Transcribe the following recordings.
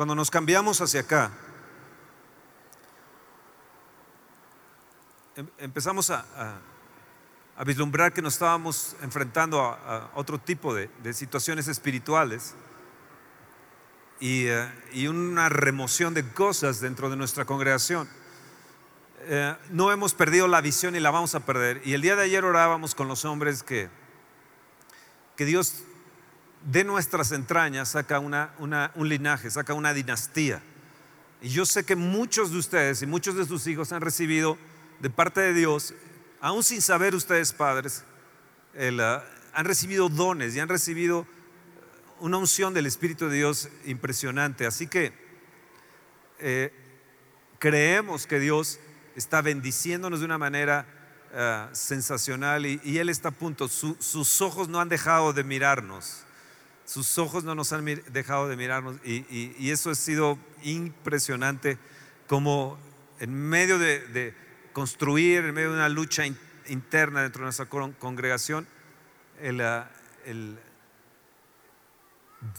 cuando nos cambiamos hacia acá, em- empezamos a, vislumbrar que nos estábamos enfrentando a, otro tipo de, situaciones espirituales y, eh, y una remoción de cosas dentro de nuestra congregación. Eh, no hemos perdido la visión y la vamos a perder. Y el día de ayer orábamos con los hombres que, que Dios de nuestras entrañas saca una, un linaje, saca una dinastía. Y yo sé que muchos de ustedes y muchos de sus hijos han recibido de parte de Dios, aún sin saber ustedes padres, ah, han recibido dones y han recibido una unción del Espíritu de Dios impresionante. Así que eh, creemos que Dios está bendiciéndonos de una manera ah, sensacional y, Él está a punto. Su- sus ojos no han dejado de mirarnos. Sus ojos no nos han dejado de mirarnos y, eso ha sido impresionante como en medio de, construir, en medio de una lucha in- interna dentro de nuestra con- congregación, ah,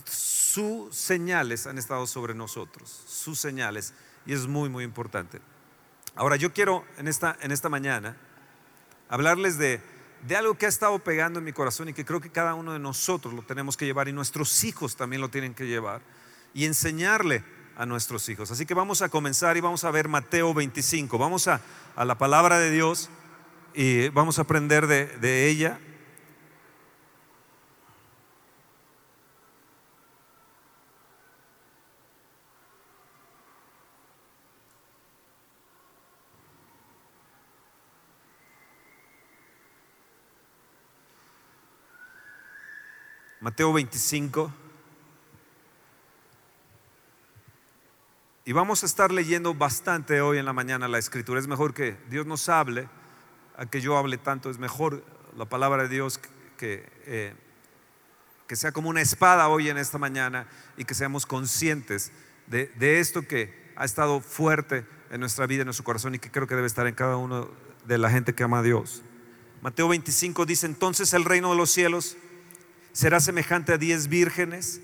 sus señales han estado sobre nosotros, sus señales, y es muy, muy importante. Ahora, yo quiero en esta, en esta mañana hablarles de, de algo que ha estado pegando en mi corazón y que creo que cada uno de nosotros lo tenemos que llevar y nuestros hijos también lo tienen que llevar y enseñarle a nuestros hijos. Así que vamos a comenzar y vamos a ver Mateo 25. Vamos a, a la palabra de Dios y vamos a aprender de, de ella. Mateo 25. Y vamos a estar leyendo bastante hoy en la mañana la escritura. Es mejor que Dios nos hable, a que yo hable tanto. Es mejor la palabra de Dios que, eh, que sea como una espada hoy en esta mañana y que seamos conscientes de, de esto que ha estado fuerte en nuestra vida, en nuestro corazón y que creo que debe estar en cada uno de la gente que ama a Dios. Mateo 25 dice, entonces el reino de los cielos será semejante a diez vírgenes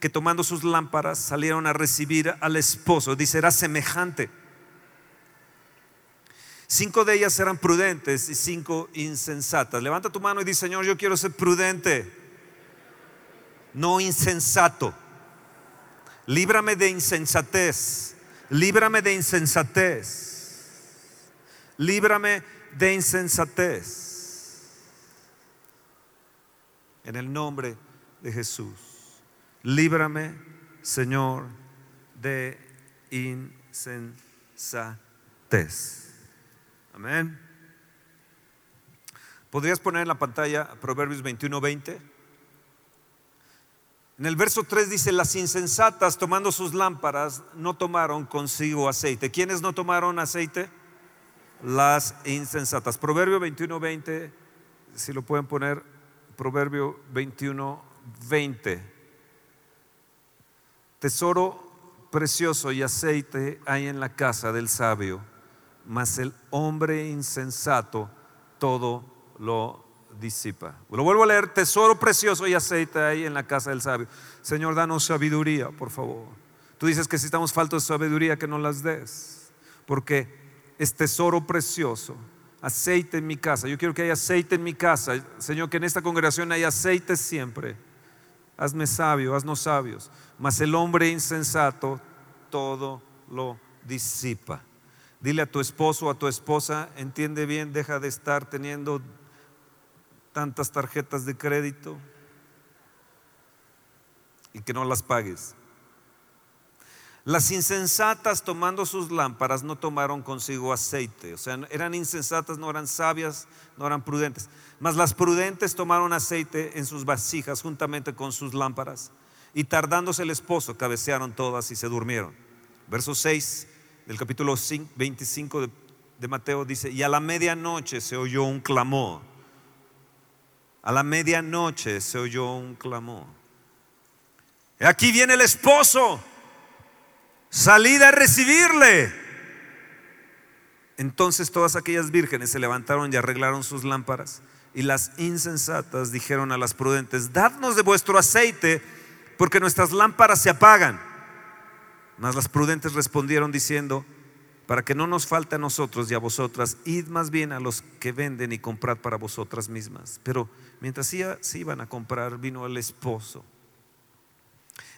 que tomando sus lámparas salieron a recibir al esposo. Dice, será semejante. Cinco de ellas eran prudentes y cinco insensatas. Levanta tu mano y dice, Señor, yo quiero ser prudente, no insensato. Líbrame de insensatez. Líbrame de insensatez. Líbrame de insensatez. En el nombre de Jesús. Líbrame, Señor, de insensatez. Amén. ¿Podrías poner en la pantalla Proverbios 21, 20? En el verso 3 dice, las insensatas tomando sus lámparas no tomaron consigo aceite. ¿Quiénes no tomaron aceite? Las insensatas. Proverbio 21, 20, si lo pueden poner, Proverbio 21, 20. Tesoro precioso y aceite hay en la casa del sabio, mas el hombre insensato todo lo disipa. Lo vuelvo a leer, tesoro precioso y aceite hay en la casa del sabio. Señor, danos sabiduría, por favor. Tú dices que si estamos faltos de sabiduría, que no las des, porque es tesoro precioso. Aceite en mi casa. Yo quiero que haya aceite en mi casa. Señor, que en esta congregación haya aceite siempre. Hazme sabio, haznos sabios. Mas el hombre insensato todo lo disipa. Dile a tu esposo o a tu esposa, entiende bien, deja de estar teniendo tantas tarjetas de crédito y que no las pagues. Las insensatas tomando sus lámparas no tomaron consigo aceite, o sea, eran insensatas, no eran sabias, no eran prudentes. Mas las prudentes tomaron aceite en sus vasijas juntamente con sus lámparas y tardándose el esposo cabecearon todas y se durmieron. Verso 6 del capítulo 5 25 de, de Mateo dice, y a la medianoche se oyó un clamor. A la medianoche se oyó un clamor. Aquí viene el esposo. Salid a recibirle. Entonces todas aquellas vírgenes se levantaron y arreglaron sus lámparas. Y las insensatas dijeron a las prudentes, dadnos de vuestro aceite, porque nuestras lámparas se apagan. Mas las prudentes respondieron diciendo, para que no nos falte a nosotros y a vosotras, id más bien a los que venden y comprad para vosotras mismas. Pero mientras se iban a comprar, vino el esposo.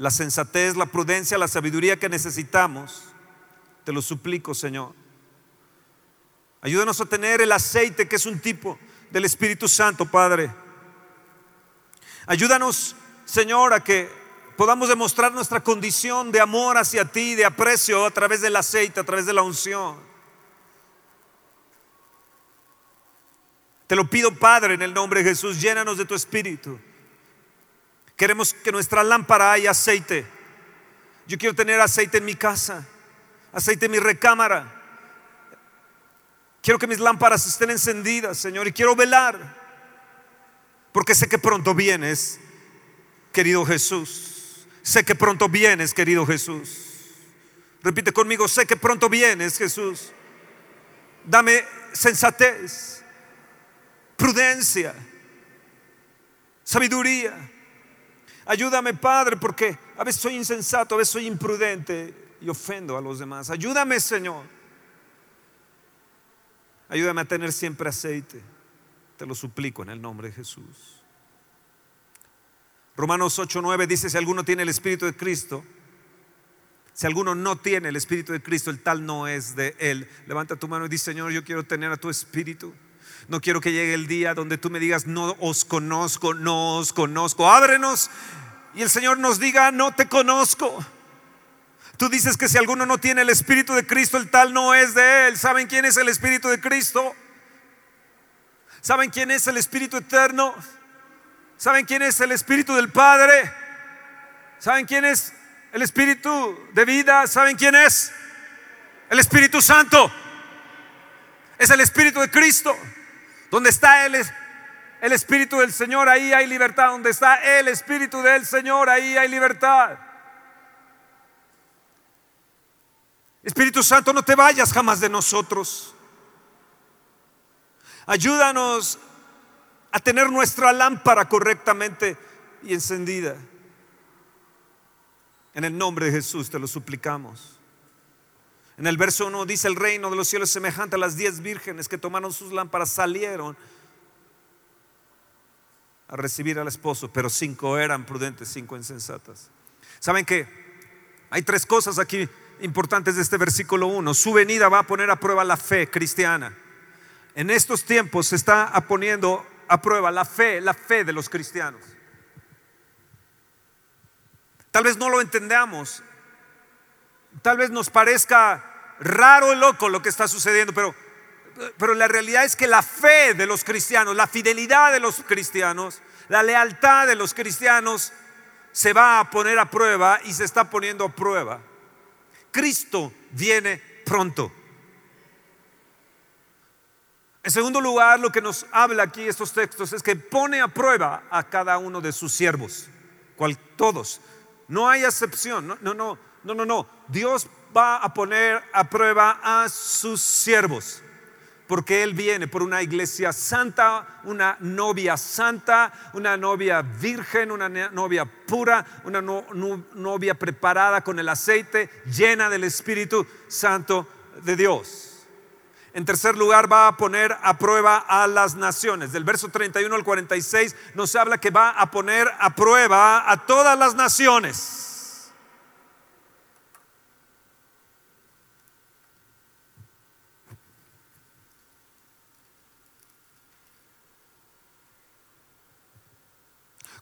la sensatez, la prudencia, la sabiduría que necesitamos. Te lo suplico, Señor. Ayúdanos a tener el aceite que es un tipo del Espíritu Santo, Padre Ayúdanos, Señor, a que podamos demostrar nuestra condición de amor hacia ti, de aprecio a través del aceite, a través de la unción. Te lo pido, Padre, en el nombre de Jesús, llénanos de tu espíritu. Queremos que nuestra lámpara haya aceite. Yo quiero tener aceite en mi casa, aceite en mi recámara. Quiero que mis lámparas estén encendidas, Señor, y quiero velar porque sé que pronto vienes, querido Jesús. Sé que pronto vienes, querido Jesús. Repite conmigo, sé que pronto vienes, Jesús. Dame sensatez, prudencia, sabiduría. Ayúdame, Padre, porque a veces soy insensato, a veces soy imprudente y ofendo a los demás. Ayúdame, Señor. Ayúdame a tener siempre aceite. Te lo suplico en el nombre de Jesús. Romanos 8:9 dice, si alguno tiene el Espíritu de Cristo, si alguno no tiene el Espíritu de Cristo, el tal no es de Él. Levanta tu mano y dice, Señor, yo quiero tener a tu Espíritu. No quiero que llegue el día donde tú me digas, no os conozco, no os conozco. Ábrenos y el Señor nos diga, no te conozco. Tú dices que si alguno no tiene el Espíritu de Cristo, el tal no es de Él. ¿Saben quién es el Espíritu de Cristo? ¿Saben quién es el Espíritu Eterno? ¿Saben quién es el Espíritu del Padre? ¿Saben quién es el Espíritu de vida? ¿Saben quién es? El Espíritu Santo. Es el Espíritu de Cristo. Donde está el, Espíritu del Señor, ahí hay libertad. Donde está el Espíritu del Señor, ahí hay libertad. Espíritu Santo, no te vayas jamás de nosotros. Ayúdanos a tener nuestra lámpara correctamente y encendida. En el nombre de Jesús te lo suplicamos. En el verso 1 dice el reino de los cielos semejante a las diez vírgenes que tomaron sus lámparas, salieron a recibir al esposo, pero cinco eran prudentes, cinco insensatas. ¿Saben que Hay tres cosas aquí importantes de este versículo 1. Su venida va a poner a prueba la fe cristiana en estos tiempos se está poniendo a prueba la fe, la fe de los cristianos. Tal vez no lo entendamos, tal vez nos parezca raro y loco lo que está sucediendo, pero, pero la realidad es que la fe de los cristianos, la fidelidad de los cristianos, la lealtad de los cristianos se va a poner a prueba y se está poniendo a prueba. Cristo viene pronto. En segundo lugar, lo que nos habla aquí estos textos es que pone a prueba a cada uno de sus siervos, cual, todos. No hay excepción, no, no, no, no, no. Dios va a poner a prueba a sus siervos, porque Él viene por una iglesia santa, una novia santa, una novia virgen, una novia pura, una novia preparada con el aceite, llena del Espíritu Santo de Dios. En tercer lugar, va a poner a prueba a las naciones. Del verso 31 al 46 nos habla que va a poner a prueba a todas las naciones.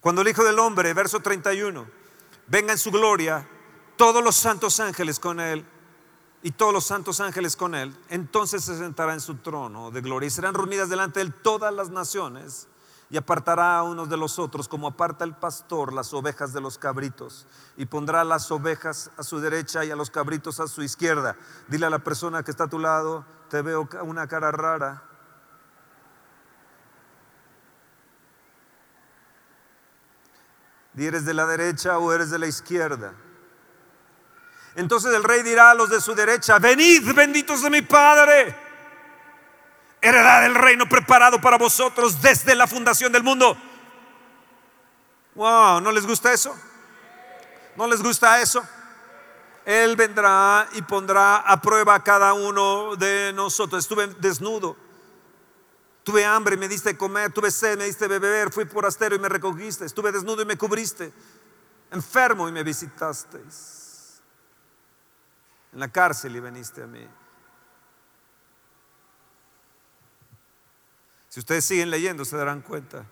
Cuando el Hijo del Hombre, verso 31, venga en su gloria, todos los santos ángeles con él y todos los santos ángeles con él, entonces se sentará en su trono de gloria y serán reunidas delante de él todas las naciones, y apartará a unos de los otros como aparta el pastor las ovejas de los cabritos y pondrá las ovejas a su derecha y a los cabritos a su izquierda. Dile a la persona que está a tu lado, te veo una cara rara. ¿Y eres de la derecha o eres de la izquierda? Entonces el rey dirá a los de su derecha, venid benditos de mi Padre heredad del reino preparado para vosotros desde la fundación del mundo. Wow, ¿no les gusta eso? ¿No les gusta eso? Él vendrá y pondrá a prueba a cada uno de nosotros. Estuve desnudo, tuve hambre y me diste comer, tuve sed, me diste beber, fui forastero y me recogiste, estuve desnudo y me cubriste, enfermo y me visitasteis, en la cárcel y veniste a mí. Si ustedes siguen leyendo, se darán cuenta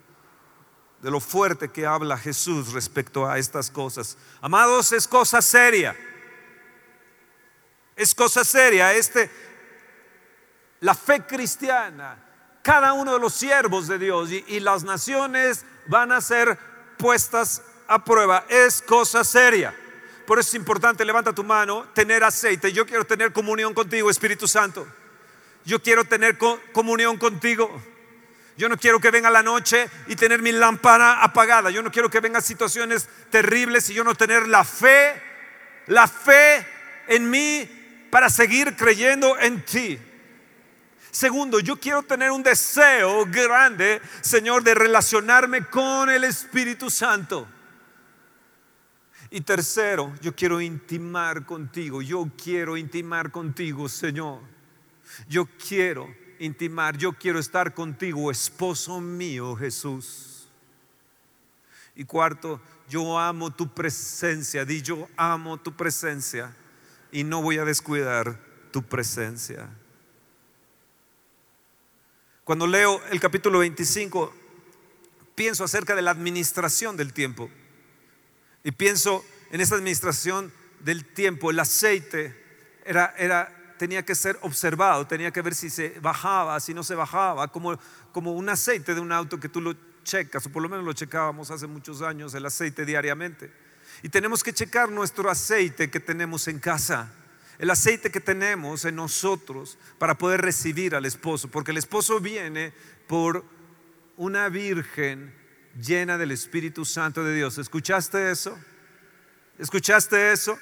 de lo fuerte que habla Jesús respecto a estas cosas. Amados, es cosa seria. Es cosa seria. Este, la fe cristiana, cada uno de los siervos de Dios y, las naciones van a ser puestas a prueba. Es cosa seria. Por eso es importante, levanta tu mano, tener aceite. Yo quiero tener comunión contigo, Espíritu Santo. Yo quiero tener comunión contigo. Yo no quiero que venga la noche y tener mi lámpara apagada. Yo no quiero que vengan situaciones terribles y yo no tener la fe, la fe en mí para seguir creyendo en ti. Segundo, yo quiero tener un deseo grande, Señor, de relacionarme con el Espíritu Santo. Y tercero, yo quiero intimar contigo. Yo quiero intimar contigo, Señor. Yo quiero intimar, yo quiero estar contigo, esposo mío Jesús. Y cuarto, yo amo tu presencia, di yo amo tu presencia y no voy a descuidar tu presencia. Cuando leo el capítulo 25, pienso acerca de la administración del tiempo. Y pienso en esa administración del tiempo, el aceite era, era tenía que ser observado, tenía que ver si se bajaba, si no se bajaba, como, como un aceite de un auto que tú lo checas, o por lo menos lo checábamos hace muchos años, el aceite diariamente. Y tenemos que checar nuestro aceite que tenemos en casa, el aceite que tenemos en nosotros para poder recibir al esposo, porque el esposo viene por una virgen llena del Espíritu Santo de Dios. ¿Escuchaste eso? ¿Escuchaste eso?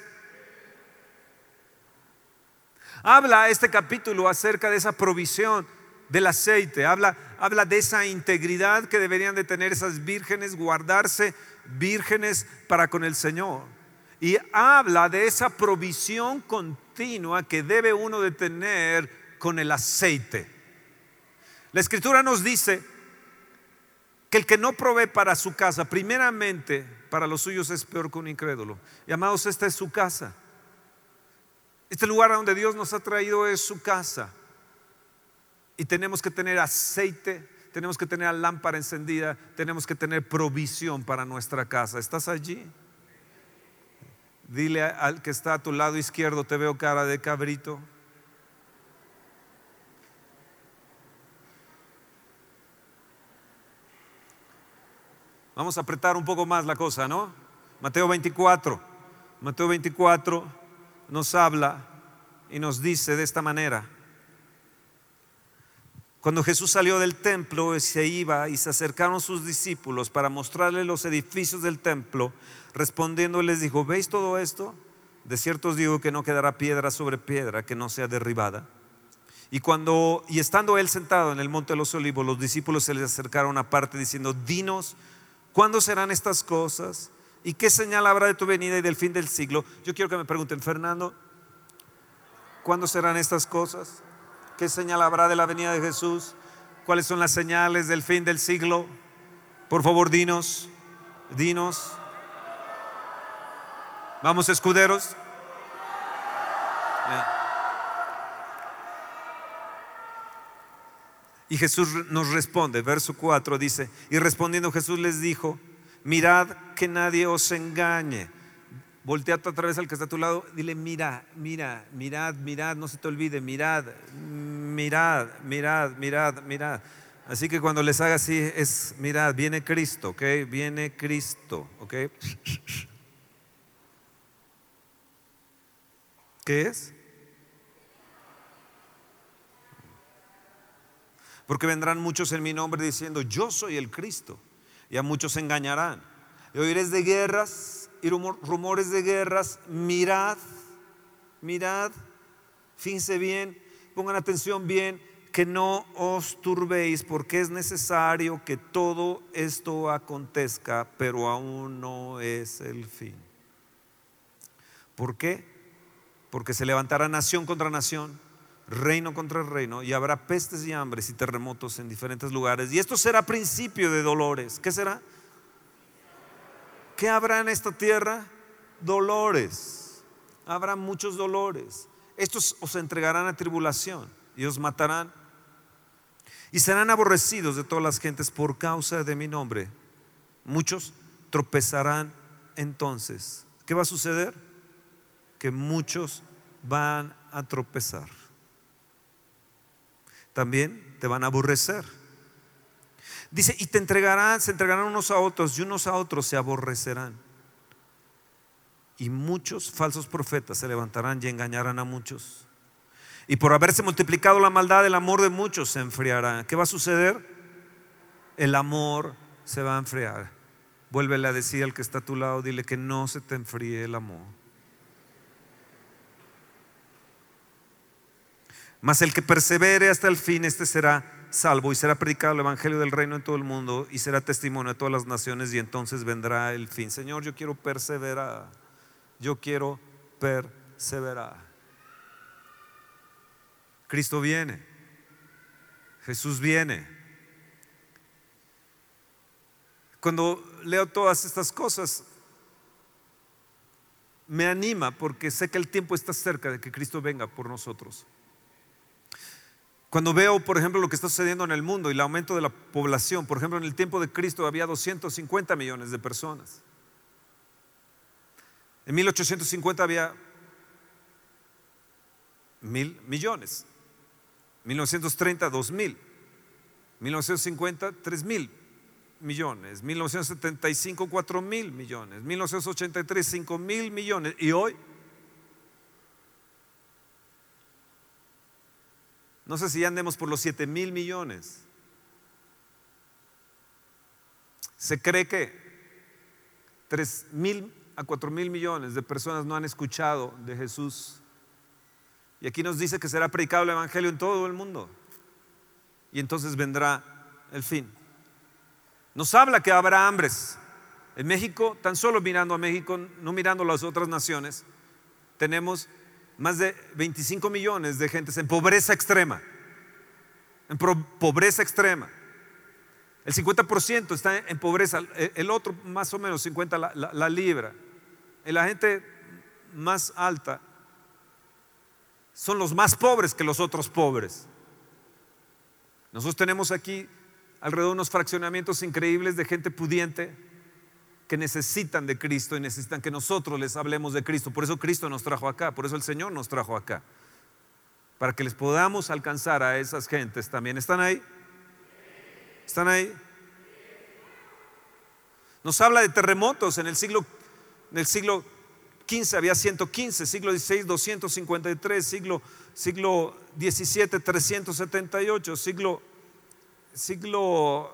Habla este capítulo acerca de esa provisión del aceite, habla, habla de esa integridad que deberían de tener esas vírgenes, guardarse vírgenes para con el Señor. Y habla de esa provisión continua que debe uno de tener con el aceite. La escritura nos dice que el que no provee para su casa, primeramente para los suyos es peor que un incrédulo. Y amados, esta es su casa. Este lugar a donde Dios nos ha traído es su casa. Y tenemos que tener aceite, tenemos que tener lámpara encendida, tenemos que tener provisión para nuestra casa. ¿Estás allí? Dile al que está a tu lado izquierdo, te veo cara de cabrito. Vamos a apretar un poco más la cosa, ¿no? Mateo 24. Mateo 24 nos habla y nos dice de esta manera. Cuando Jesús salió del templo, se iba y se acercaron sus discípulos para mostrarle los edificios del templo, respondiendo les dijo, ¿veis todo esto? De cierto os digo que no quedará piedra sobre piedra que no sea derribada. Y cuando y estando él sentado en el monte de los olivos, los discípulos se le acercaron aparte diciendo, "Dinos, ¿cuándo serán estas cosas? ¿Y qué señal habrá de tu venida y del fin del siglo? Yo quiero que me pregunten, Fernando, ¿cuándo serán estas cosas? ¿Qué señal habrá de la venida de Jesús? ¿Cuáles son las señales del fin del siglo? Por favor, dinos, dinos. Vamos, escuderos. Y Jesús nos responde, verso 4 dice, y respondiendo Jesús les dijo, mirad que nadie os engañe. Voltea otra vez al que está a tu lado, dile, mira, mira, mirad, mirad, no se te olvide, mirad, mirad, mirad, mirad, mirad. Así que cuando les haga así, es, mirad, viene Cristo, ¿ok? Viene Cristo, ¿ok? ¿Qué es? Porque vendrán muchos en mi nombre diciendo, yo soy el Cristo. Y a muchos se engañarán. Y oiréis de guerras y rumores de guerras. Mirad, mirad, fíjense bien, pongan atención bien que no os turbéis, porque es necesario que todo esto acontezca, pero aún no es el fin. ¿Por qué? Porque se levantará nación contra nación, reino contra reino, y habrá pestes y hambres y terremotos en diferentes lugares. Y esto será principio de dolores. ¿Qué será? ¿Qué habrá en esta tierra? Dolores. Habrá muchos dolores. Estos os entregarán a tribulación y os matarán y serán aborrecidos de todas las gentes por causa de mi nombre. Muchos tropezarán entonces. ¿Qué va a suceder? Que muchos van a tropezar. También te van a aborrecer. Dice, y te entregarán, se entregarán unos a otros y unos a otros se aborrecerán. Y muchos falsos profetas se levantarán y engañarán a muchos. Y por haberse multiplicado la maldad, el amor de muchos se enfriará. ¿Qué va a suceder? El amor se va a enfriar. Vuélvele a decir al que está a tu lado, dile que no se te enfríe el amor. Mas el que persevere hasta el fin, este será salvo y será predicado el Evangelio del Reino en todo el mundo y será testimonio de todas las naciones y entonces vendrá el fin. Señor, yo quiero perseverar. Yo quiero perseverar. Cristo viene. Jesús viene. Cuando leo todas estas cosas, me anima porque sé que el tiempo está cerca de que Cristo venga por nosotros. Cuando veo, por ejemplo, lo que está sucediendo en el mundo y el aumento de la población, por ejemplo, en el tiempo de Cristo había 250 millones de personas. En 1850 había mil millones. 1930, 2000. 1950, 3 mil millones. 1975, 4 mil millones. 1983, 5 mil millones. ¿Y hoy? No sé si ya andemos por los 7 mil millones. Se cree que 3 mil a 4 mil millones de personas no han escuchado de Jesús y aquí nos dice que será predicado el Evangelio en todo el mundo. Y entonces vendrá el fin. Nos habla que habrá hambres. En México, tan solo mirando a México, no mirando las otras naciones, tenemos más de 25 millones de gentes en pobreza extrema. En pobreza extrema. El 50% está en pobreza, el otro más o menos 50 la, la libra. Y la gente más alta son los más pobres que los otros pobres. Nosotros tenemos aquí alrededor unos fraccionamientos increíbles de gente pudiente que necesitan de Cristo y necesitan que nosotros les hablemos de Cristo. Por eso Cristo nos trajo acá, por eso el Señor nos trajo acá. Para que les podamos alcanzar a esas gentes también. ¿Están ahí? ¿Están ahí? Nos habla de terremotos en el siglo, en el siglo 15 había 115, siglo XVI 253, siglo, siglo XVII 378, siglo, siglo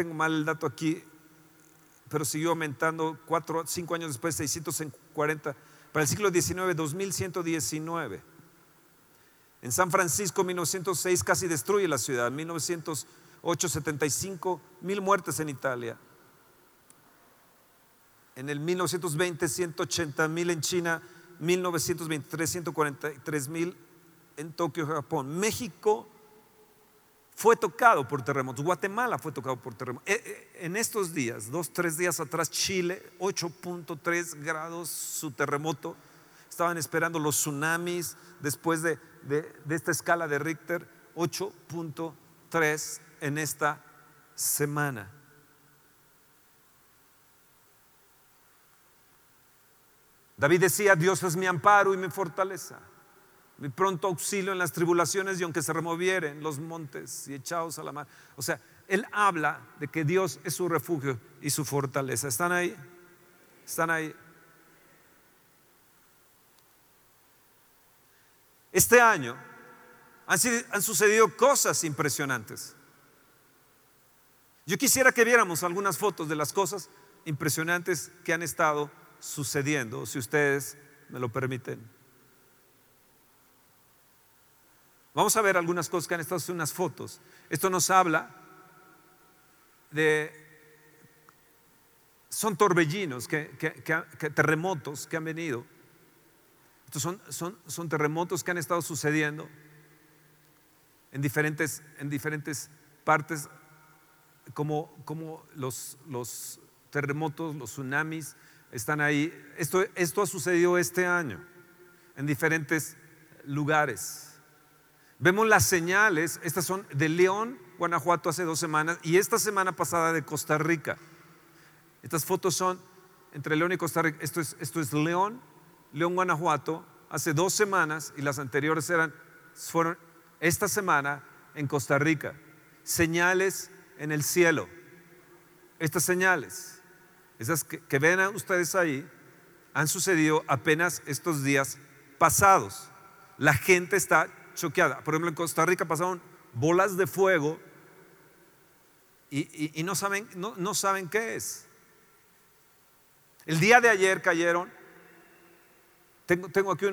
tengo mal el dato aquí, pero siguió aumentando, cuatro, cinco años después 640, para el siglo XIX 2119. En San Francisco 1906 casi destruye la ciudad, 1900 875 mil muertes en Italia. En el 1920, 180 mil en China, 1923, 143 mil en Tokio, Japón. México fue tocado por terremotos. Guatemala fue tocado por terremotos. Eh, eh, en estos días, dos, tres días atrás, Chile, 8.3 grados su terremoto. Estaban esperando los tsunamis después de, de esta escala de Richter, 8.3 en esta semana. David decía, Dios es mi amparo y mi fortaleza, mi pronto auxilio en las tribulaciones y aunque se removieren los montes y echados a la mar. O sea, Él habla de que Dios es su refugio y su fortaleza. ¿Están ahí? ¿Están ahí? Este año han, han sucedido cosas impresionantes. Yo quisiera que viéramos algunas fotos de las cosas impresionantes que han estado sucediendo, si ustedes me lo permiten. Vamos a ver algunas cosas que han estado en unas fotos. Esto nos habla de... Son torbellinos, que, terremotos que han venido. Estos son, son, son, terremotos que han estado sucediendo en diferentes, en diferentes partes, como, como los, los terremotos, los tsunamis, están ahí. Esto, esto ha sucedido este año en diferentes lugares. Vemos las señales, estas son de León, Guanajuato hace dos semanas y esta semana pasada de Costa Rica. Estas fotos son entre León y Costa Rica. Esto es, esto es León, León, Guanajuato, hace dos semanas y las anteriores eran, fueron esta semana en Costa Rica. Señales en el cielo. Estas señales esas que, ven ustedes ahí, han sucedido apenas estos días pasados. La gente está choqueada. Por ejemplo, en Costa Rica pasaron bolas de fuego y, no, saben, no, saben qué es. El día de ayer cayeron, tengo, tengo aquí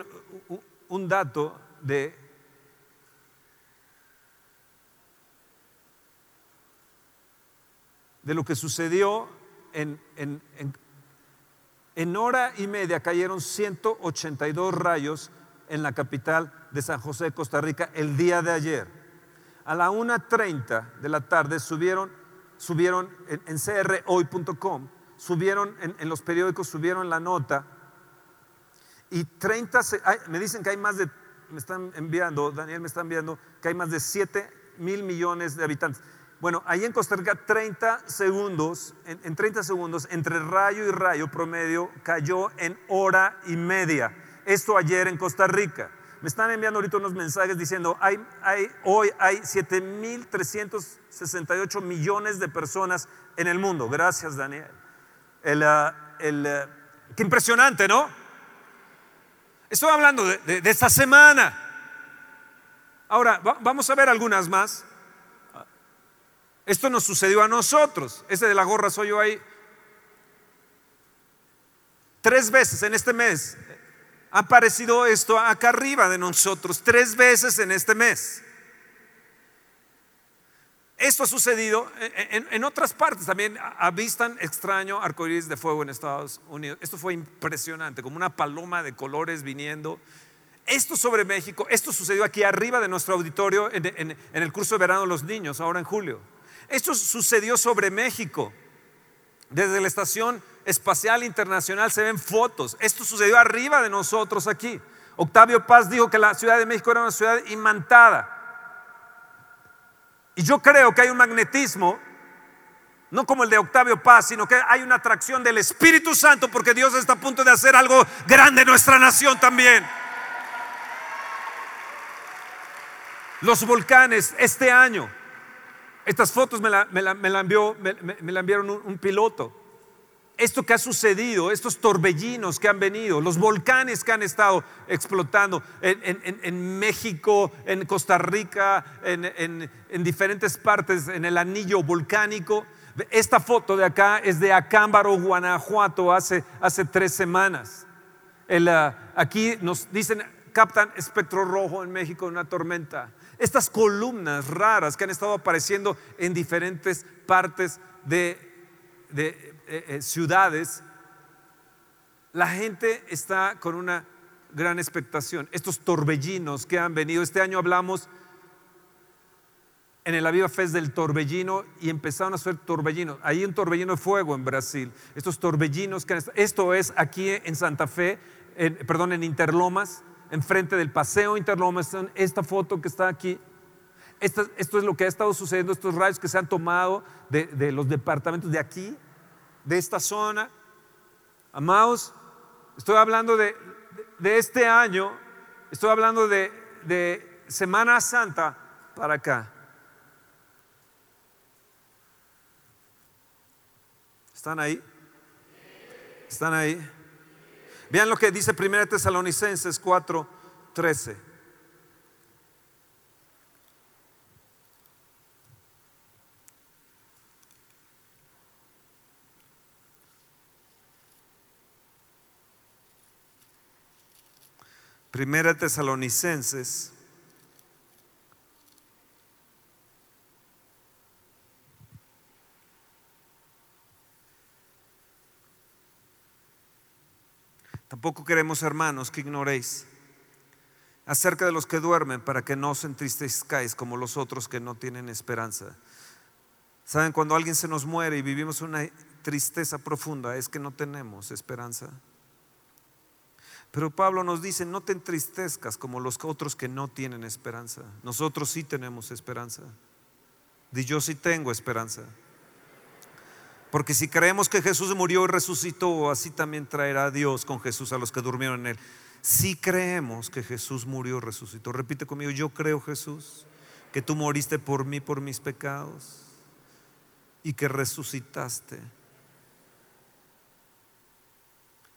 un, dato de de lo que sucedió en, hora y media cayeron 182 rayos en la capital de San José, Costa Rica, el día de ayer. A la 1.30 de la tarde subieron, subieron en, en crhoy.com, subieron en, los periódicos, subieron la nota y 30, me dicen que hay más de, me están enviando, Daniel me está enviando, que hay más de 7 mil millones de habitantes. Bueno, ahí en Costa Rica 30 segundos, en, 30 segundos, entre rayo y rayo promedio, cayó en hora y media. Esto ayer en Costa Rica. Me están enviando ahorita unos mensajes diciendo, hay, hay, hoy hay 7.368 millones de personas en el mundo. Gracias, Daniel. El, ah, ah, qué impresionante, ¿no? Estoy hablando de, de esta semana. Ahora, vamos a ver algunas más. Esto nos sucedió a nosotros. Ese de la gorra soy yo ahí. Tres veces en este mes ha aparecido esto acá arriba de nosotros. Tres veces en este mes. Esto ha sucedido en, otras partes también. Avistan extraño arcoíris de fuego en Estados Unidos. Esto fue impresionante, como una paloma de colores viniendo. Esto sobre México, esto sucedió aquí arriba de nuestro auditorio en el curso de verano de los niños, ahora en julio. Esto sucedió sobre México. Desde la Estación Espacial Internacional se ven fotos. Esto sucedió arriba de nosotros aquí. Octavio Paz dijo que la Ciudad de México era una ciudad imantada. Y yo creo que hay un magnetismo, no como el de Octavio Paz, sino que hay una atracción del Espíritu Santo porque Dios está a punto de hacer algo grande en nuestra nación también. Los volcanes este año estas fotos me la, envió, me, la enviaron un, piloto. Esto que ha sucedido, estos torbellinos que han venido, los volcanes que han estado explotando en, México, en Costa Rica, en, diferentes partes, en el anillo volcánico. Esta foto de acá es de Acámbaro, Guanajuato, hace, hace tres semanas. Ah, aquí nos dicen, captan espectro rojo en México, una tormenta estas columnas raras que han estado apareciendo en diferentes partes de, eh, eh, ciudades, la gente está con una gran expectación. Estos torbellinos que han venido, este año hablamos en el Aviva Fest del torbellino y empezaron a ser torbellinos. Hay un torbellino de fuego en Brasil. Estos torbellinos que han esto es aquí en Santa Fe, perdón, en Interlomas enfrente del paseo Interlomas, esta foto que está aquí. Esto, es lo que ha estado sucediendo, estos rayos que se han tomado de, los departamentos de aquí, de esta zona. Amados, estoy hablando de, de este año Estoy hablando de, de Semana Santa para acá. ¿Están ahí? ¿Están ahí? Vean lo que dice 1 Tesalonicenses 4, 13. Primera Tesalonicenses Tampoco queremos, hermanos, que ignoréis acerca de los que duermen para que no os entristezcáis como los otros que no tienen esperanza. ¿Saben? Cuando alguien se nos muere y vivimos una tristeza profunda, es que no tenemos esperanza. Pero Pablo nos dice, no te entristezcas como los otros que no tienen esperanza. Nosotros sí tenemos esperanza. Y yo sí tengo esperanza. Porque si creemos que Jesús murió y resucitó, así también traerá Dios con Jesús a los que durmieron en él. Si creemos que Jesús murió y resucitó, repite conmigo, yo creo Jesús, que tú moriste por mí, por mis pecados, y que resucitaste,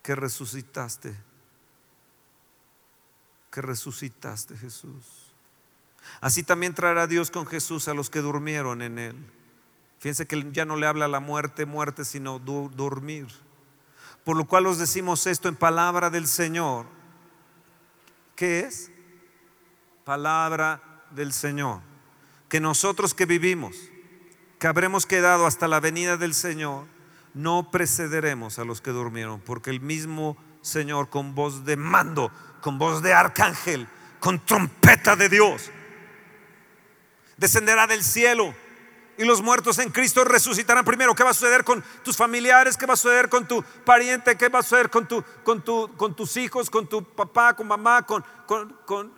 que resucitaste, que resucitaste Jesús. Así también traerá Dios con Jesús a los que durmieron en él. Fíjense que ya no le habla la muerte, muerte, sino dormir. Por lo cual os decimos esto en palabra del Señor. ¿Qué es? Palabra del Señor. Que nosotros que vivimos, que habremos quedado hasta la venida del Señor, no precederemos a los que durmieron, porque el mismo Señor con voz de mando, con voz de arcángel, con trompeta de Dios, descenderá del cielo y los muertos en Cristo resucitarán primero. ¿Qué va a suceder con tus familiares? ¿Qué va a suceder con tu pariente? ¿Qué va a suceder con, tu, con, tu, con tus hijos, con tu papá, con mamá, con, con,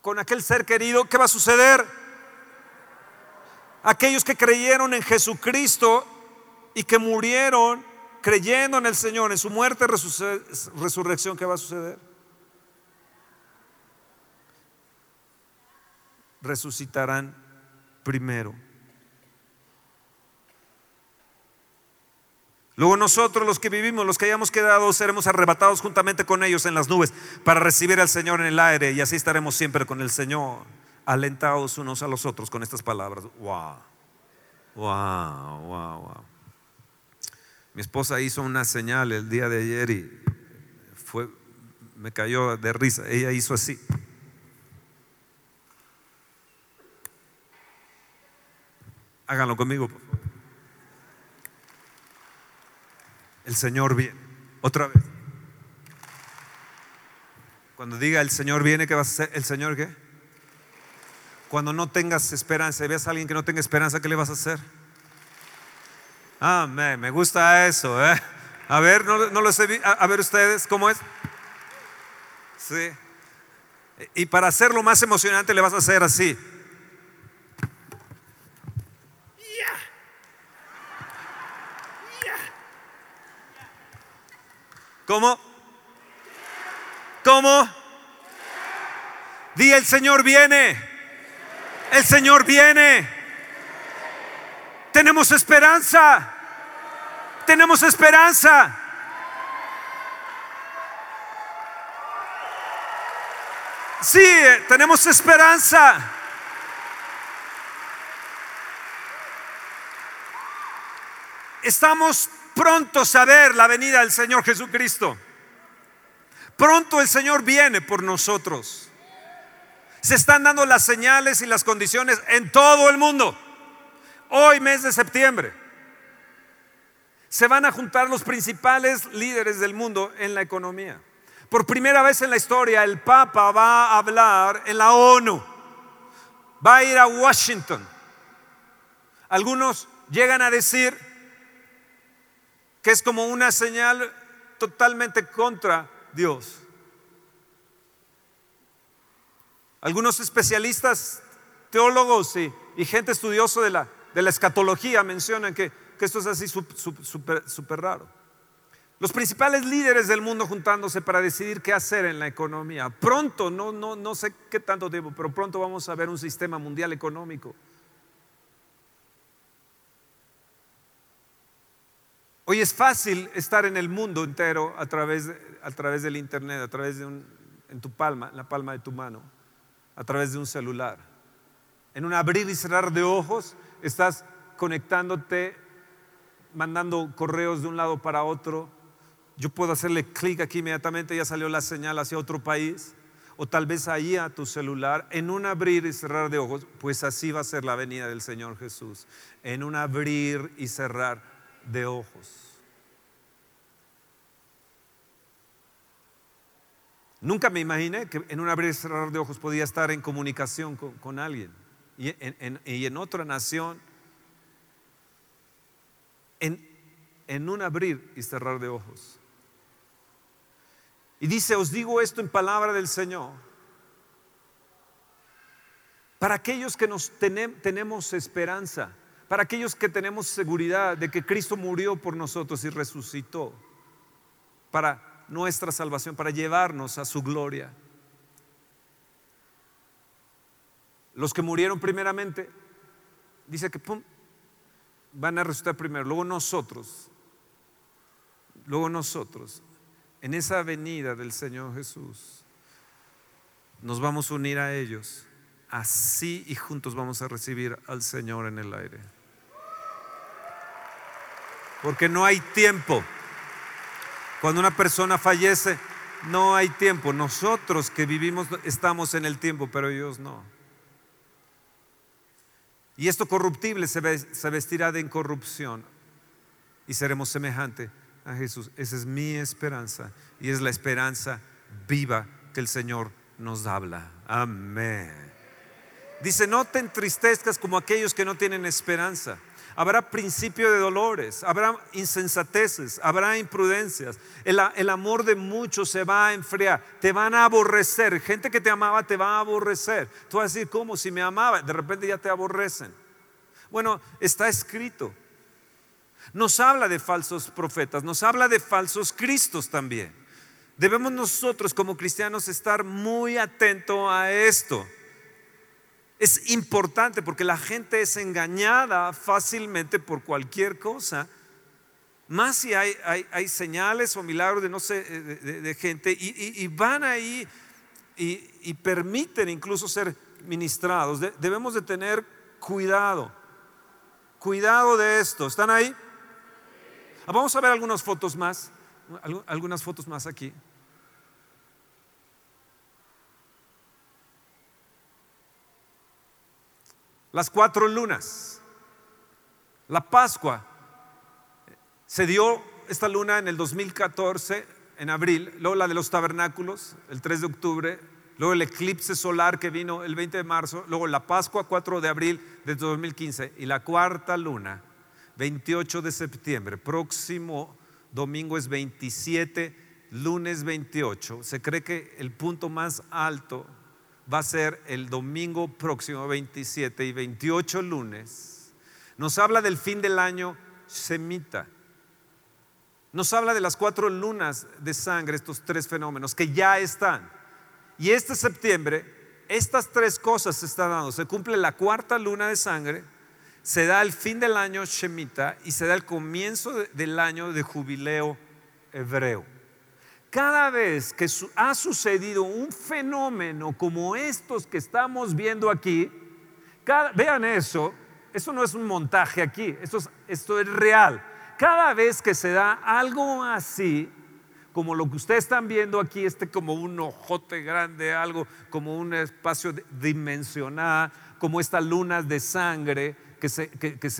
con aquel ser querido? ¿Qué va a suceder? Aquellos que creyeron en Jesucristo y que murieron creyendo en el Señor, en su muerte resurrección, ¿qué va a suceder? Resucitarán primero. Luego nosotros los que vivimos, los que hayamos quedado, seremos arrebatados juntamente con ellos en las nubes para recibir al Señor en el aire y así estaremos siempre con el Señor, alentados unos a los otros con estas palabras. Wow, wow, wow, wow. Mi esposa hizo una señal el día de ayer y fue, me cayó de risa. Ella hizo así. Háganlo conmigo, por favor. El Señor viene. Otra vez. Cuando diga el Señor viene, ¿qué vas a hacer? ¿El Señor qué? Cuando no tengas esperanza veas a alguien que no tenga esperanza, ¿qué le vas a hacer? Amén, me gusta eso. ¿eh? A ver, no, lo sé. A, a ver ustedes, ¿cómo es? Sí. Y para hacerlo más emocionante le vas a hacer así. ¿Cómo? ¿Cómo? Di el Señor viene. El Señor viene. Tenemos esperanza. Tenemos esperanza. Sí, tenemos esperanza. Estamos pronto saber la venida del Señor Jesucristo. Pronto el Señor viene por nosotros. Se están dando las señales y las condiciones en todo el mundo. Hoy, mes de septiembre, se van a juntar los principales líderes del mundo en la economía. Por primera vez en la historia, el Papa va a hablar en la ONU. Va a ir a Washington. Algunos llegan a decir que es como una señal totalmente contra Dios. Algunos especialistas, teólogos y, gente estudiosa de la, de la escatología mencionan que, esto es así súper raro. Los principales líderes del mundo juntándose para decidir qué hacer en la economía. Pronto, no, no, no sé qué tanto tiempo, pero pronto vamos a ver un sistema mundial económico. Hoy es fácil estar en el mundo entero a través, a través del internet, a través de un, en tu palma, en la palma de tu mano, a través de un celular. En un abrir y cerrar de ojos estás conectándote, mandando correos de un lado para otro. Yo puedo hacerle clic aquí inmediatamente, ya salió la señal hacia otro país. O tal vez ahí a tu celular, en un abrir y cerrar de ojos, pues así va a ser la venida del Señor Jesús. En un abrir y cerrar de ojos. Nunca me imaginé que en un abrir y cerrar de ojos podía estar en comunicación con, alguien y en otra nación en, un abrir y cerrar de ojos. Y dice, os digo esto en palabra del Señor. Para aquellos que nos tenemos esperanza, para aquellos que tenemos seguridad de que Cristo murió por nosotros y resucitó para nuestra salvación, para llevarnos a su gloria. Los que murieron primeramente, dice que pum, van a resucitar primero, luego nosotros, luego nosotros, en esa venida del Señor Jesús, nos vamos a unir a ellos, así y juntos vamos a recibir al Señor en el aire. Porque no hay tiempo. Cuando una persona fallece, no hay tiempo. Nosotros que vivimos estamos en el tiempo, pero ellos no. Y esto corruptible se, vestirá de incorrupción y seremos semejante a Jesús. Esa es mi esperanza y es la esperanza viva que el Señor nos habla. Amén. Dice, no te entristezcas como aquellos que no tienen esperanza. Habrá principio de dolores, habrá insensateces, habrá imprudencias. El, amor de muchos se va a enfriar, te van a aborrecer. Gente que te amaba te va a aborrecer. Tú vas a decir, ¿cómo? Si me amaba, de repente ya te aborrecen. Bueno, está escrito. Nos habla de falsos profetas, nos habla de falsos cristos también. Debemos nosotros como cristianos estar muy atentos a esto. Es importante porque la gente es engañada fácilmente por cualquier cosa. Más si hay, señales o milagros de, no sé, de, gente y, van ahí y, permiten incluso ser ministrados. debemos de tener cuidado. Cuidado de esto. ¿Están ahí? Ah, vamos a ver algunas fotos más. Algunas fotos más aquí. Las cuatro lunas. La Pascua. Se dio esta luna en el 2014, en abril, luego la de los tabernáculos, el 3 de octubre, luego el eclipse solar que vino el 20 de marzo, luego la Pascua 4 de abril de 2015 y la cuarta luna 28 de septiembre. Próximo domingo es 27, lunes 28. Se cree que el punto más alto va a ser el domingo próximo 27 y 28 lunes, nos habla del fin del año semita. Nos habla de las cuatro lunas de sangre, estos tres fenómenos que ya están. Y este septiembre, estas tres cosas se están dando. Se cumple la cuarta luna de sangre, se da el fin del año Shemita y se da el comienzo del año de jubileo hebreo. Cada vez que ha sucedido un fenómeno como estos que estamos viendo aquí, vean eso, eso no es un montaje aquí, esto es, real. Cada vez que se da algo así, como lo que ustedes están viendo aquí, este como un ojote grande, algo como un espacio dimensional, como estas lunas de sangre que se,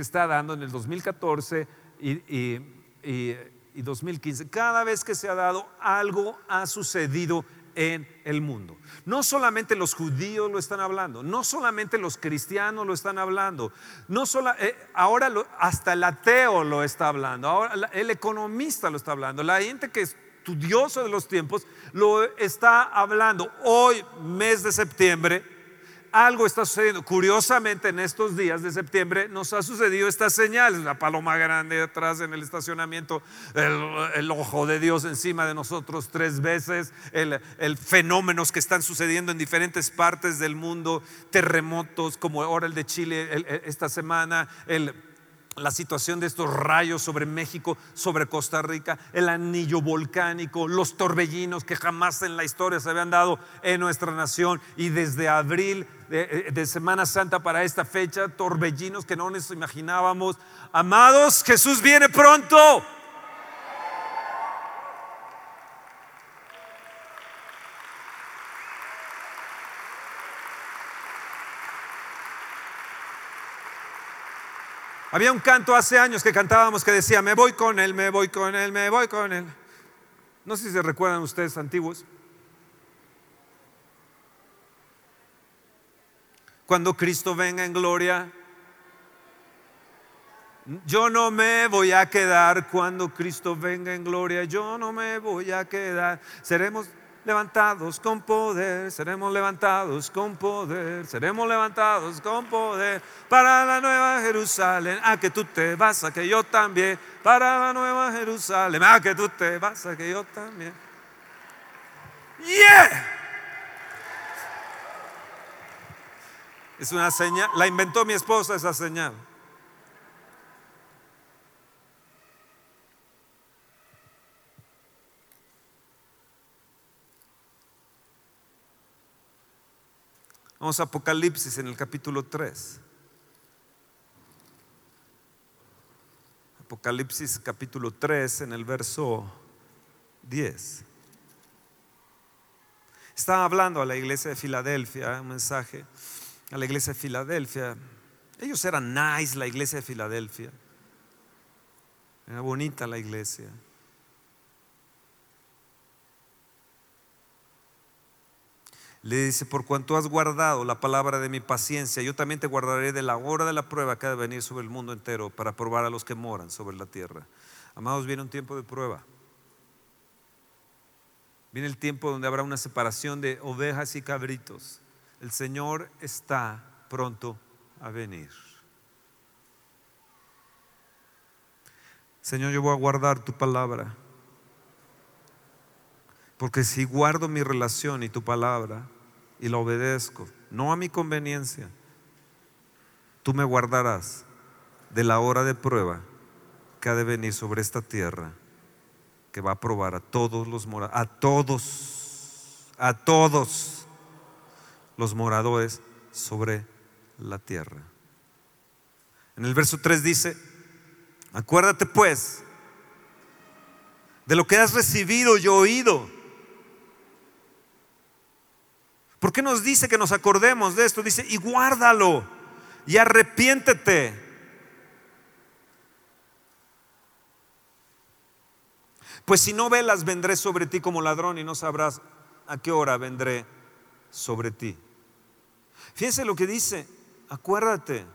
está dando en el 2014 y, y y 2015, cada vez que se ha dado algo ha sucedido en el mundo. No solamente los judíos lo están hablando, no solamente los cristianos lo están hablando, no solo, eh, ahora hasta el ateo lo está hablando, ahora el economista lo está hablando, la gente que es estudioso de los tiempos lo está hablando. Hoy, mes de septiembre, algo está sucediendo. Curiosamente, en estos días de septiembre nos ha sucedido estas señales. La paloma grande atrás en el estacionamiento, el, ojo de Dios encima de nosotros tres veces, el, fenómenos que están sucediendo en diferentes partes del mundo, terremotos como ahora el de Chile esta semana, el la situación de estos rayos sobre México, sobre Costa Rica, el anillo volcánico, los torbellinos que jamás en la historia se habían dado en nuestra nación y desde abril de, de, Semana Santa para esta fecha, torbellinos que no nos imaginábamos. Amados, Jesús viene pronto. Había un canto hace años que cantábamos que decía, me voy con él, me voy con él, me voy con él. No sé si se recuerdan ustedes antiguos. Cuando Cristo venga en gloria, yo no me voy a quedar cuando Cristo venga en gloria, yo no me voy a quedar. Seremos levantados con poder, seremos levantados con poder, seremos levantados con poder para la nueva Jerusalén. A que tú te vas, a que yo también, para la nueva Jerusalén. A que tú te vas, a que yo también. Yeah. Es una señal, la inventó mi esposa esa señal. Vamos a Apocalipsis en el capítulo 3. Apocalipsis capítulo 3 en el verso 10. Estaba hablando a la iglesia de Filadelfia, un mensaje a la iglesia de Filadelfia. Ellos eran nice, la iglesia de Filadelfia. Era bonita la iglesia. Le dice, por cuanto has guardado la palabra de mi paciencia, yo también te guardaré de la hora de la prueba que ha de venir sobre el mundo entero para probar a los que moran sobre la tierra. Amados, viene un tiempo de prueba. Viene el tiempo donde habrá una separación de ovejas y cabritos. El Señor está pronto a venir. Señor, yo voy a guardar tu palabra. Porque si guardo mi relación y tu palabra y la obedezco, no a mi conveniencia, tú me guardarás de la hora de prueba que ha de venir sobre esta tierra, que va a probar a todos los moradores, a todos, a todos los moradores sobre la tierra. En el verso 3 dice, acuérdate pues de lo que has recibido y oído ¿Por qué nos dice que nos acordemos de esto? Dice, y guárdalo y arrepiéntete. Pues si no velas, vendré sobre ti como ladrón y no sabrás a qué hora vendré sobre ti. Fíjense lo que dice, acuérdate,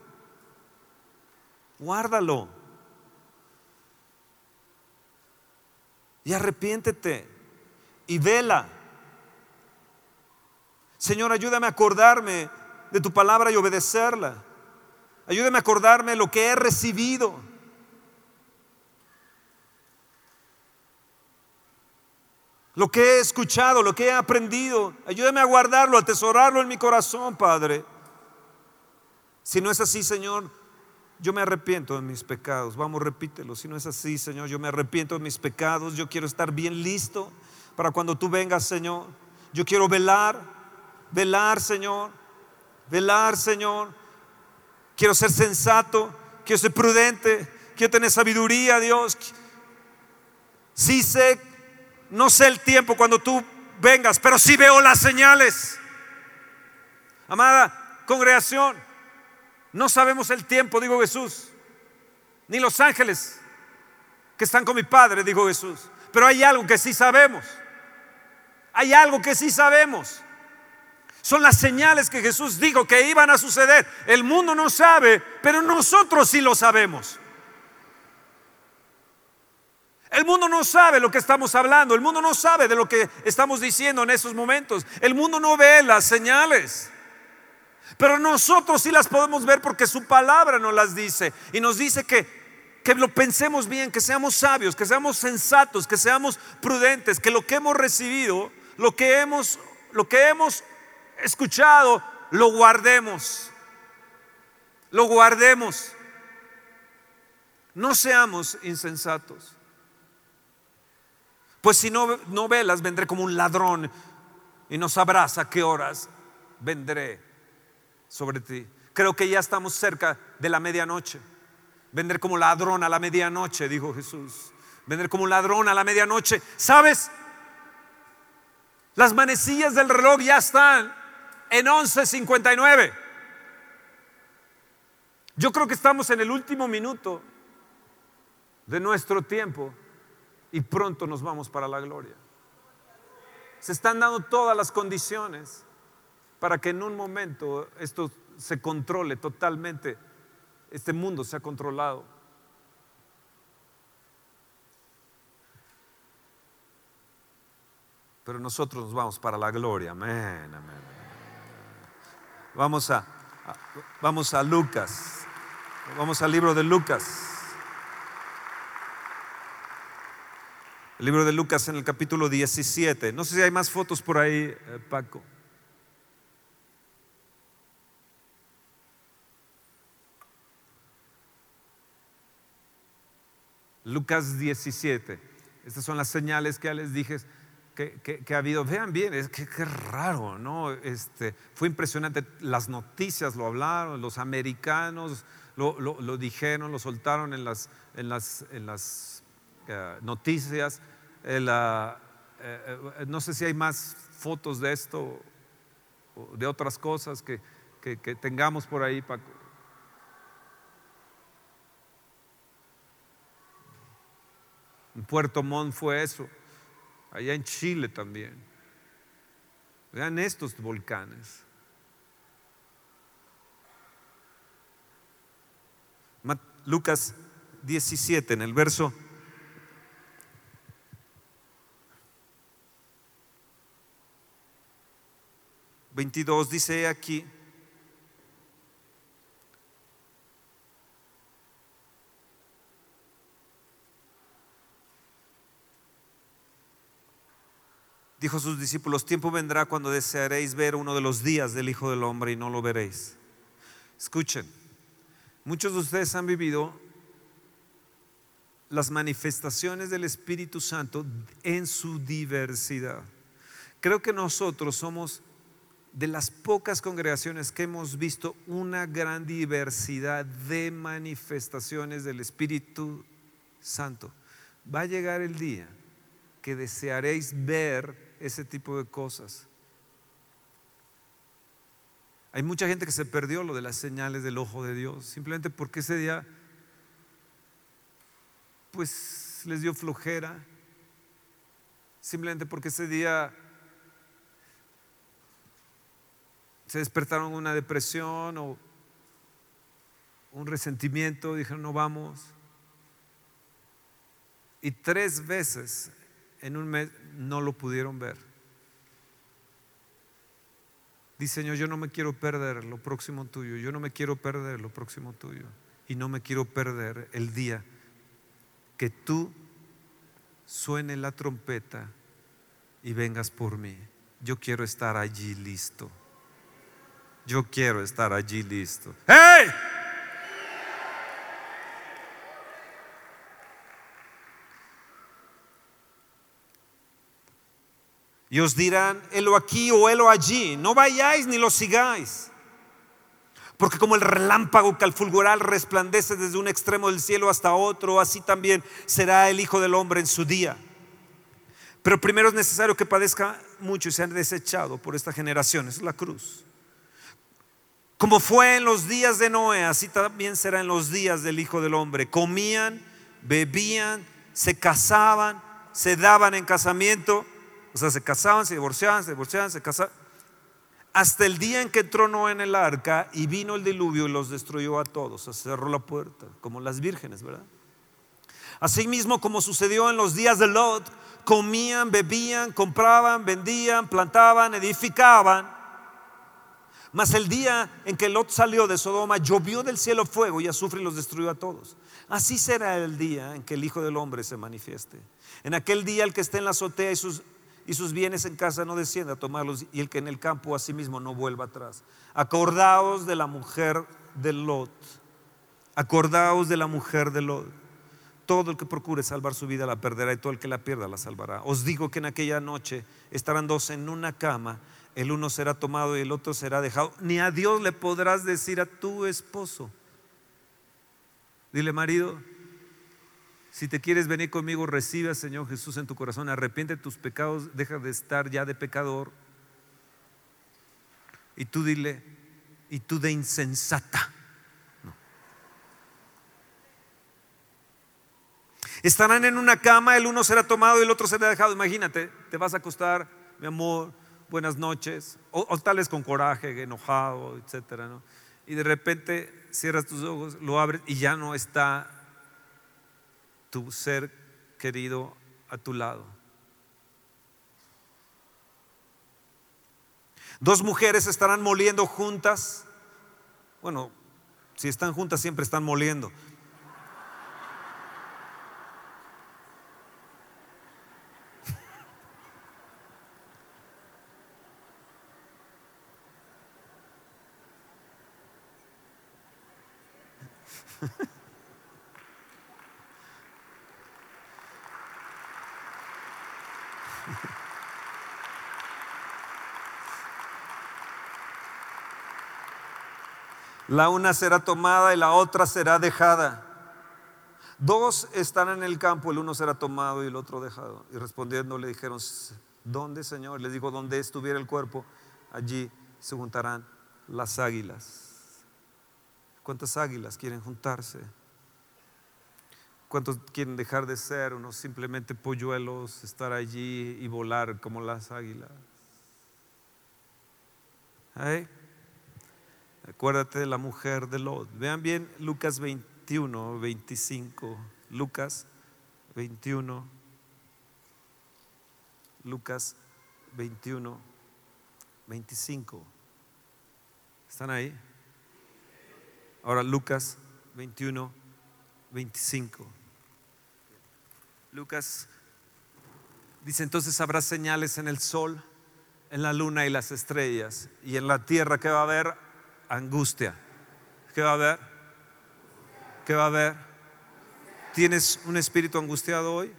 guárdalo y arrepiéntete y vela. Señor, ayúdame a acordarme de tu palabra y obedecerla. Ayúdame a acordarme de lo que he recibido. Lo que he escuchado, lo que he aprendido. Ayúdame a guardarlo, a atesorarlo en mi corazón, Padre. Si no es así, Señor, yo me arrepiento de mis pecados. Vamos, repítelo. Si no es así, Señor, yo me arrepiento de mis pecados. Yo quiero estar bien listo para cuando tú vengas, Señor. Yo quiero velar velar, Señor, velar, Señor. Quiero ser sensato, quiero ser prudente, quiero tener sabiduría, Dios. Sí sé, no sé el tiempo cuando tú vengas, pero sí veo las señales. Amada congregación, no sabemos el tiempo, dijo Jesús, ni los ángeles que están con mi Padre, dijo Jesús. Pero hay algo que sí sabemos. Hay algo que sí sabemos. Son las señales que Jesús dijo que iban a suceder. El mundo no sabe, pero nosotros sí lo sabemos. El mundo no sabe lo que estamos hablando, el mundo no sabe de lo que estamos diciendo en esos momentos. El mundo no ve las señales. Pero nosotros sí las podemos ver porque su palabra nos las dice. Y nos dice que, que lo pensemos bien, que seamos sabios, que seamos sensatos, que seamos prudentes, que lo que hemos recibido, lo que hemos, lo que hemos escuchado, lo guardemos. Lo guardemos. No seamos insensatos. Pues si no, no velas, vendré como un ladrón y no sabrás a qué horas vendré sobre ti. Creo que ya estamos cerca de la medianoche. Vendré como ladrón a la medianoche, dijo Jesús. Vendré como ladrón a la medianoche. ¿Sabes? Las manecillas del reloj ya están en 11:59. Yo creo que estamos en el último minuto de nuestro tiempo y pronto nos vamos para la gloria. Se están dando todas las condiciones para que en un momento esto se controle totalmente, este mundo se ha controlado. Pero nosotros nos vamos para la gloria, amén, amén. Vamos a, vamos a Lucas, vamos al libro de Lucas. El libro de Lucas en el capítulo 17. No sé si hay más fotos por ahí, eh, Paco. Lucas 17. Estas son las señales que ya les dije que, ha habido. Vean bien, es que, raro, ¿no? Este, fue impresionante. Las noticias lo hablaron, los americanos lo, dijeron, lo soltaron en las, en las, en las eh, noticias. Eh, eh, no sé si hay más fotos de esto de otras cosas que, tengamos por ahí, Paco. Puerto Montt fue eso, allá en Chile también. Vean estos volcanes. Lucas 17, en el verso 22 dice aquí, dijo a sus discípulos, tiempo vendrá cuando desearéis ver uno de los días del Hijo del Hombre y no lo veréis. Escuchen, muchos de ustedes han vivido las manifestaciones del Espíritu Santo en su diversidad. Creo que nosotros somos de las pocas congregaciones que hemos visto una gran diversidad de manifestaciones del Espíritu Santo. Va a llegar el día que desearéis ver ese tipo de cosas. Hay mucha gente que se perdió lo de las señales del ojo de Dios, simplemente porque ese día, pues les dio flojera, simplemente porque ese día se despertaron una depresión o un resentimiento, dijeron no vamos. Y tres veces en un mes no lo pudieron ver. Dice Señor, yo no me quiero perder lo próximo tuyo, yo no me quiero perder lo próximo tuyo. Y no me quiero perder el día que tú suene la trompeta y vengas por mí. Yo quiero estar allí listo. Yo quiero estar allí listo. ¡Hey! Y os dirán, helo aquí o helo allí. No vayáis ni lo sigáis. Porque como el relámpago que al fulgurar resplandece desde un extremo del cielo hasta otro, así también será el Hijo del Hombre en su día. Pero primero es necesario que padezca mucho y sea desechado por esta generación. Es la cruz. Como fue en los días de Noé, así también será en los días del Hijo del Hombre. Comían, bebían, se casaban, se daban en casamiento. O sea, se casaban, se divorciaban, se divorciaban, se casaban. Hasta el día en que entró en el arca y vino el diluvio y los destruyó a todos. se cerró la puerta, como las vírgenes, ¿verdad? Asimismo, como sucedió en los días de Lot, comían, bebían, compraban, vendían, plantaban, edificaban Mas el día en que Lot salió de Sodoma, llovió del cielo fuego y azufre y los destruyó a todos. Así será el día en que el Hijo del Hombre se manifieste. En aquel día el que esté en la azotea y sus, y sus bienes en casa no descienda a tomarlos y el que en el campo a sí mismo no vuelva atrás. Acordaos de la mujer de Lot. Acordaos de la mujer de Lot. Todo el que procure salvar su vida la perderá y todo el que la pierda la salvará. Os digo que en aquella noche estarán dos en una cama, el uno será tomado y el otro será dejado. Ni a Dios le podrás decir a tu esposo. Dile, marido, si te quieres venir conmigo, recibe al Señor Jesús en tu corazón, arrepiente tus pecados, deja de estar ya de pecador. Y tú dile, y tú de insensata. Estarán en una cama, el uno será tomado y el otro será dejado. Imagínate, te vas a acostar, mi amor, buenas noches, o, tal vez con coraje, enojado, etcétera, ¿no? Y de repente cierras tus ojos, lo abres y ya no está tu ser querido a tu lado. Dos mujeres estarán moliendo juntas. Bueno, si están juntas siempre están moliendo. La una será tomada y la otra será dejada. Dos están en el campo, el uno será tomado y el otro dejado. Y respondiendo le dijeron, ¿dónde, Señor? Les dijo, donde estuviera el cuerpo, allí se juntarán las águilas. ¿Cuántas águilas quieren juntarse? ¿Cuántos quieren dejar de ser unos simplemente polluelos, estar allí y volar como las águilas? ¿Eh? Acuérdate de la mujer de Lot. Vean bien Lucas 21, 25. Lucas 21. Lucas 21, 25. ¿Están ahí? Ahora Lucas 21, 25. Lucas dice entonces habrá señales en el sol, en la luna y las estrellas, y en la tierra que va a haber angustia. ¿Qué va a haber? ¿Qué va a haber? ¿Tienes un espíritu angustiado hoy?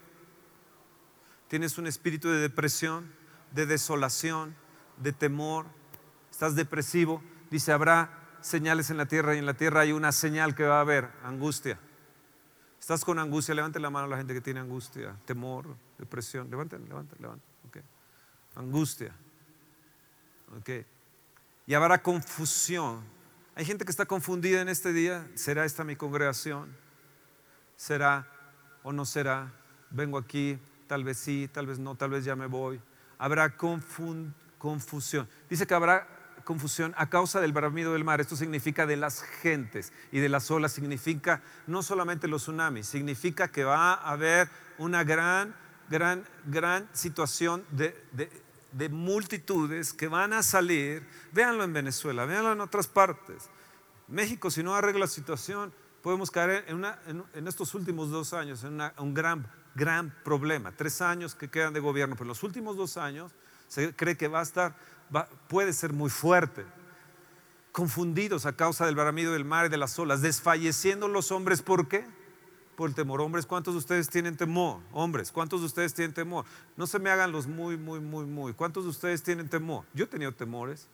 ¿Tienes un espíritu de depresión, de desolación, de temor? ¿Estás depresivo? Dice, habrá señales en la tierra y en la tierra hay una señal que va a haber, angustia. ¿Estás con angustia? Levante la mano a la gente que tiene angustia, temor, depresión. Levanten, levanten, levanten. Okay. Angustia. Okay y habrá confusión. Hay gente que está confundida en este día. ¿Será esta mi congregación? ¿Será o no será? Vengo aquí, tal vez sí, tal vez no, tal vez ya me voy. Habrá confusión. Dice que habrá confusión a causa del bramido del mar. Esto significa de las gentes y de las olas. Significa no solamente los tsunamis, significa que va a haber una gran, gran, gran situación de de multitudes que van a salir, véanlo en Venezuela, véanlo en otras partes. México, si no arregla la situación, podemos caer en, estos últimos dos años en un gran, gran problema. Tres años que quedan de gobierno, pero en los últimos dos años se cree que va a estar, puede ser muy fuerte. Confundidos a causa del baramido del mar y de las olas, desfalleciendo los hombres, ¿por qué? Por el temor. Hombres, ¿cuántos de ustedes tienen temor? Hombres, ¿cuántos de ustedes tienen temor? No se me hagan los muy, muy, muy, muy. ¿Cuántos de ustedes tienen temor? Yo he tenido temores.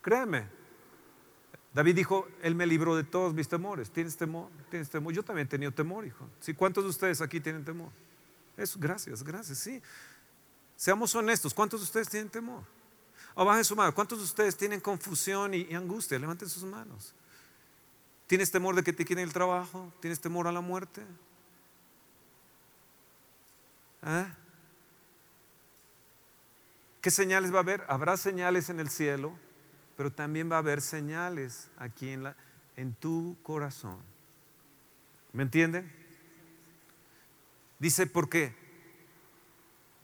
Créeme. David dijo, Él me libró de todos mis temores. ¿Tienes temor? ¿Tienes temor? Yo también he tenido temor, hijo. ¿Sí? ¿Cuántos de ustedes aquí tienen temor? Eso, gracias, gracias, sí. Seamos honestos, ¿cuántos de ustedes tienen temor? O bajen su mano, ¿cuántos de ustedes tienen confusión y angustia? Levanten sus manos. ¿Tienes temor de que te quiten el trabajo? ¿Tienes temor a la muerte? ¿Eh? ¿Qué señales va a haber? Habrá señales en el cielo, pero también va a haber señales aquí en, tu corazón. ¿Me entienden? Dice, ¿por qué?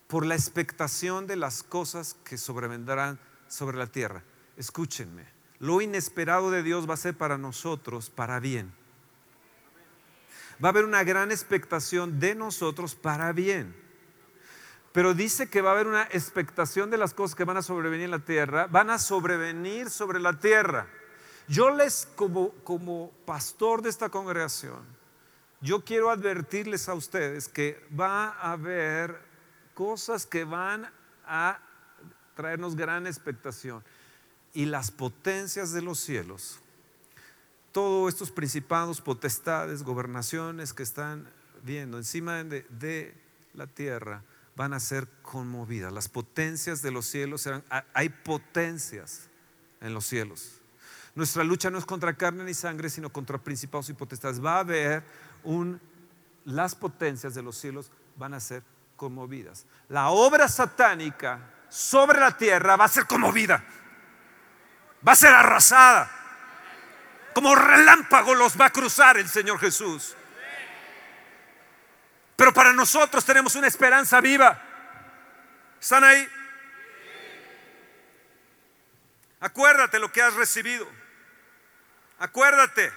Por la expectación de las cosas que sobrevendrán sobre la tierra. escúchenme, lo inesperado de Dios va a ser para nosotros para bien. Va a haber una gran expectación de nosotros para bien. Pero dice que va a haber una expectación de las cosas que van a sobrevenir en la tierra, van a sobrevenir sobre la tierra. Yo les, como, como pastor de esta congregación, yo quiero advertirles a ustedes que va a haber cosas que van a traernos gran expectación. Y las potencias de los cielos, todos estos principados, potestades, gobernaciones que están viendo encima de, la tierra, van a ser conmovidas. Las potencias de los cielos serán, hay potencias en los cielos. Nuestra lucha no es contra carne ni sangre, sino contra principados y potestades. Va a haber un, las potencias de los cielos van a ser conmovidas. La obra satánica sobre la tierra va a ser conmovida, va a ser arrasada. Como relámpago los va a cruzar el Señor Jesús. Pero para nosotros tenemos una esperanza viva. ¿Están ahí? Acuérdate lo que has recibido. Acuérdate.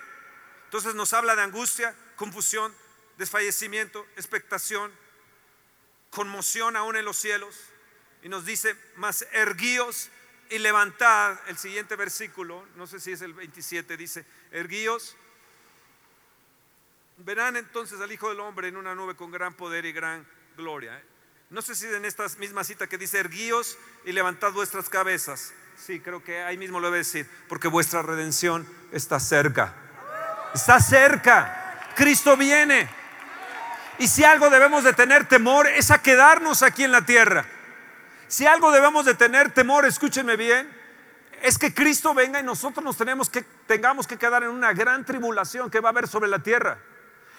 Entonces nos habla de angustia, confusión, desfallecimiento, expectación, conmoción aún en los cielos. Y nos dice, más erguíos y levantad. El siguiente versículo, no sé si es el 27, dice, erguíos. Verán entonces al Hijo del Hombre en una nube con gran poder y gran gloria. No sé si en esta misma cita que dice, erguíos y levantad vuestras cabezas. Sí, creo que ahí mismo lo debe decir, porque vuestra redención está cerca. Está cerca. Cristo viene. Y si algo debemos de tener temor es a quedarnos aquí en la tierra. Si algo debemos de tener temor, escúchenme bien, es que Cristo venga y nosotros nos tenemos que tengamos que quedar en una gran tribulación que va a haber sobre la tierra.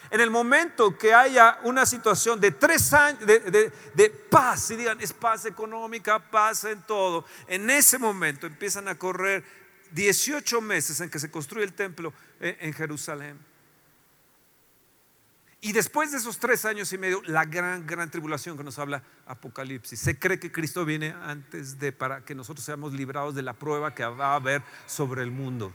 En el momento que haya una situación de tres años de, paz, y digan, es paz económica, paz en todo, en ese momento empiezan a correr 18 meses en que se construye el templo en Jerusalén. Y después de esos tres años y medio, la gran, gran tribulación que nos habla Apocalipsis. Se cree que Cristo viene antes de para que nosotros seamos librados de la prueba que va a haber sobre el mundo.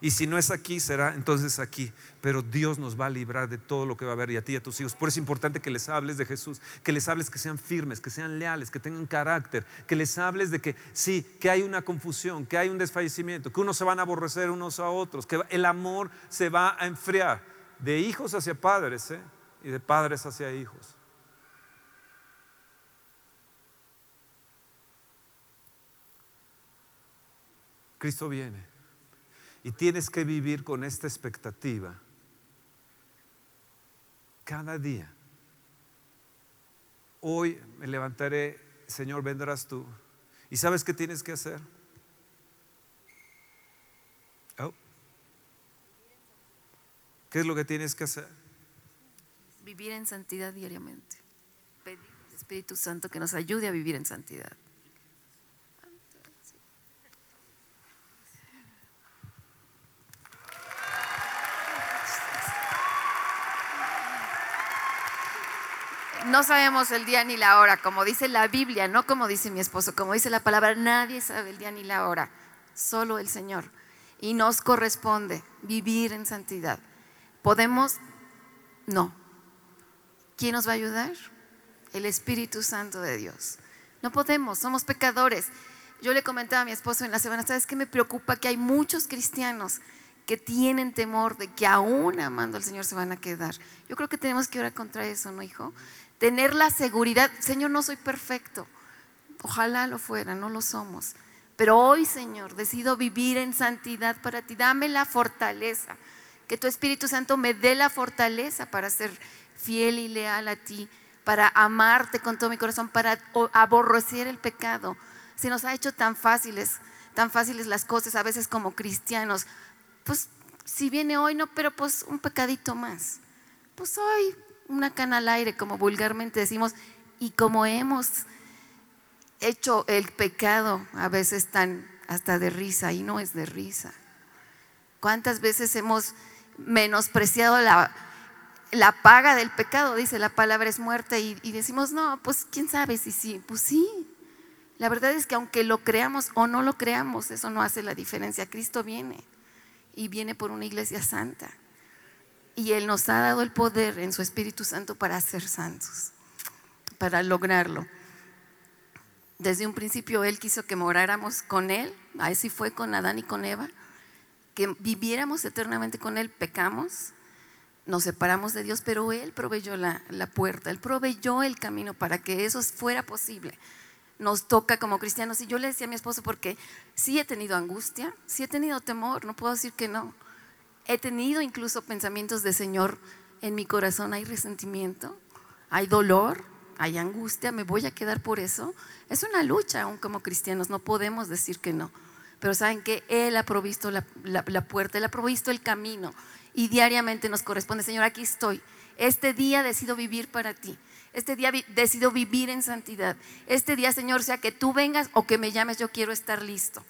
Y si no es aquí, será entonces aquí. Pero Dios nos va a librar de todo lo que va a haber y a ti y a tus hijos. Por eso es importante que les hables de Jesús, que les hables que sean firmes, que sean leales, que tengan carácter, que les hables de que sí, que hay una confusión, que hay un desfallecimiento, que unos se van a aborrecer unos a otros, que el amor se va a enfriar de hijos hacia padres ¿eh? y de padres hacia hijos. Cristo viene. Y tienes que vivir con esta expectativa cada día. Hoy me levantaré, Señor, vendrás tú. ¿Y sabes qué tienes que hacer? ¿Qué es lo que tienes que hacer? Vivir en santidad diariamente. Pedir al Espíritu Santo que nos ayude a vivir en santidad. no sabemos el día ni la hora, como dice la Biblia, no como dice mi esposo, como dice la palabra, nadie sabe el día ni la hora, solo el Señor. Y nos corresponde vivir en santidad. ¿Podemos? No. ¿Quién nos va a ayudar? El Espíritu Santo de Dios. No podemos, somos pecadores. Yo le comentaba a mi esposo en la semana, ¿sabes qué me preocupa? Que hay muchos cristianos que tienen temor de que aún amando al Señor se van a quedar. Yo creo que tenemos que orar contra eso, ¿no, hijo? tener la seguridad, Señor, no soy perfecto. Ojalá lo fuera, no lo somos. Pero hoy, Señor, decido vivir en santidad para ti. Dame la fortaleza. Que tu Espíritu Santo me dé la fortaleza para ser fiel y leal a ti, para amarte con todo mi corazón, para aborrecer el pecado. Se nos ha hecho tan fáciles, tan fáciles las cosas a veces como cristianos. Pues si viene hoy, no, pero pues un pecadito más. Pues hoy una cana al aire, como vulgarmente decimos, y como hemos hecho el pecado a veces tan hasta de risa, y no es de risa. ¿Cuántas veces hemos menospreciado la, la paga del pecado? Dice la palabra es muerte, y, y decimos, no, pues quién sabe si sí, pues sí. La verdad es que aunque lo creamos o no lo creamos, eso no hace la diferencia. Cristo viene y viene por una iglesia santa. Y Él nos ha dado el poder en su Espíritu Santo para ser santos, para lograrlo. Desde un principio Él quiso que moráramos con Él, así fue con Adán y con Eva, que viviéramos eternamente con Él, pecamos, nos separamos de Dios, pero Él proveyó la, la puerta, Él proveyó el camino para que eso fuera posible nos toca como cristianos. Y yo le decía a mi esposo, porque sí he tenido angustia, sí he tenido temor, no puedo decir que no. He tenido incluso pensamientos de Señor en mi corazón, hay resentimiento, hay dolor, hay angustia, me voy a quedar por eso. Es una lucha aún como cristianos, no podemos decir que no. Pero saben que Él ha provisto la, puerta, Él ha provisto el camino y diariamente nos corresponde, Señor, aquí estoy. Este día decido vivir para ti. Este día decido vivir en santidad. Este día, Señor, sea que tú vengas o que me llames, yo quiero estar listo.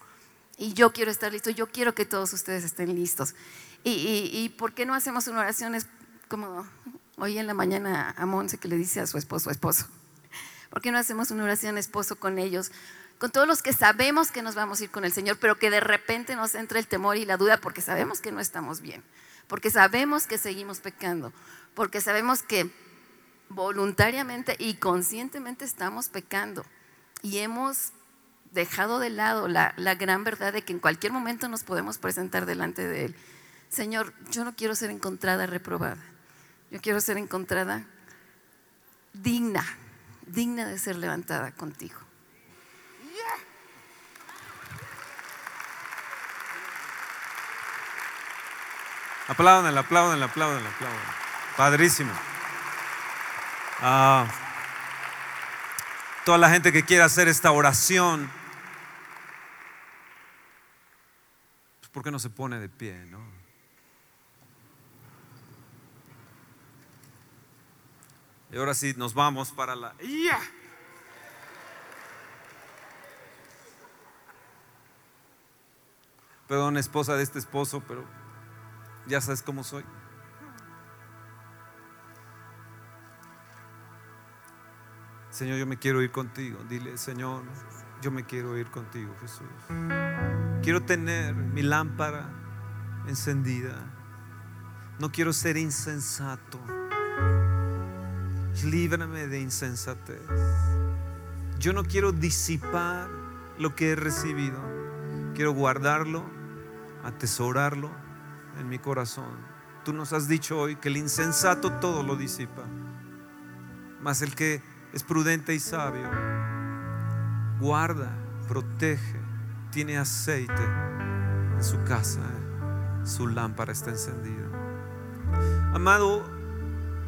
Y yo quiero estar listo. Yo quiero que todos ustedes estén listos. ¿Y, por qué no hacemos una oración como hoy en la mañana a Monse que le dice a su esposo, esposo? ¿Por qué no hacemos una oración esposo con ellos? Con todos los que sabemos que nos vamos a ir con el Señor, pero que de repente nos entra el temor y la duda porque sabemos que no estamos bien, porque sabemos que seguimos pecando, porque sabemos que voluntariamente y conscientemente estamos pecando y hemos dejado de lado la, gran verdad de que en cualquier momento nos podemos presentar delante de Él. Señor, yo no quiero ser encontrada reprobada, yo quiero ser encontrada digna, digna de ser levantada contigo. Aplauden, aplauden, aplauden, aplauden. Padrísimo. Ah, toda la gente que quiera hacer esta oración, pues, ¿por qué no se pone de pie? No? Y ahora sí, nos vamos para la... Perdón, esposa de este esposo, pero ya sabes cómo soy. Señor, yo me quiero ir contigo. Dile, Señor, yo me quiero ir contigo, Jesús. Quiero tener mi lámpara encendida. No quiero ser insensato. Líbrame de insensatez. Yo no quiero disipar lo que he recibido. Quiero guardarlo, atesorarlo en mi corazón. Tú nos has dicho hoy que el insensato todo lo disipa. Mas el que es prudente y sabio, guarda, protege, tiene aceite en su casa, su lámpara está encendida. Amado,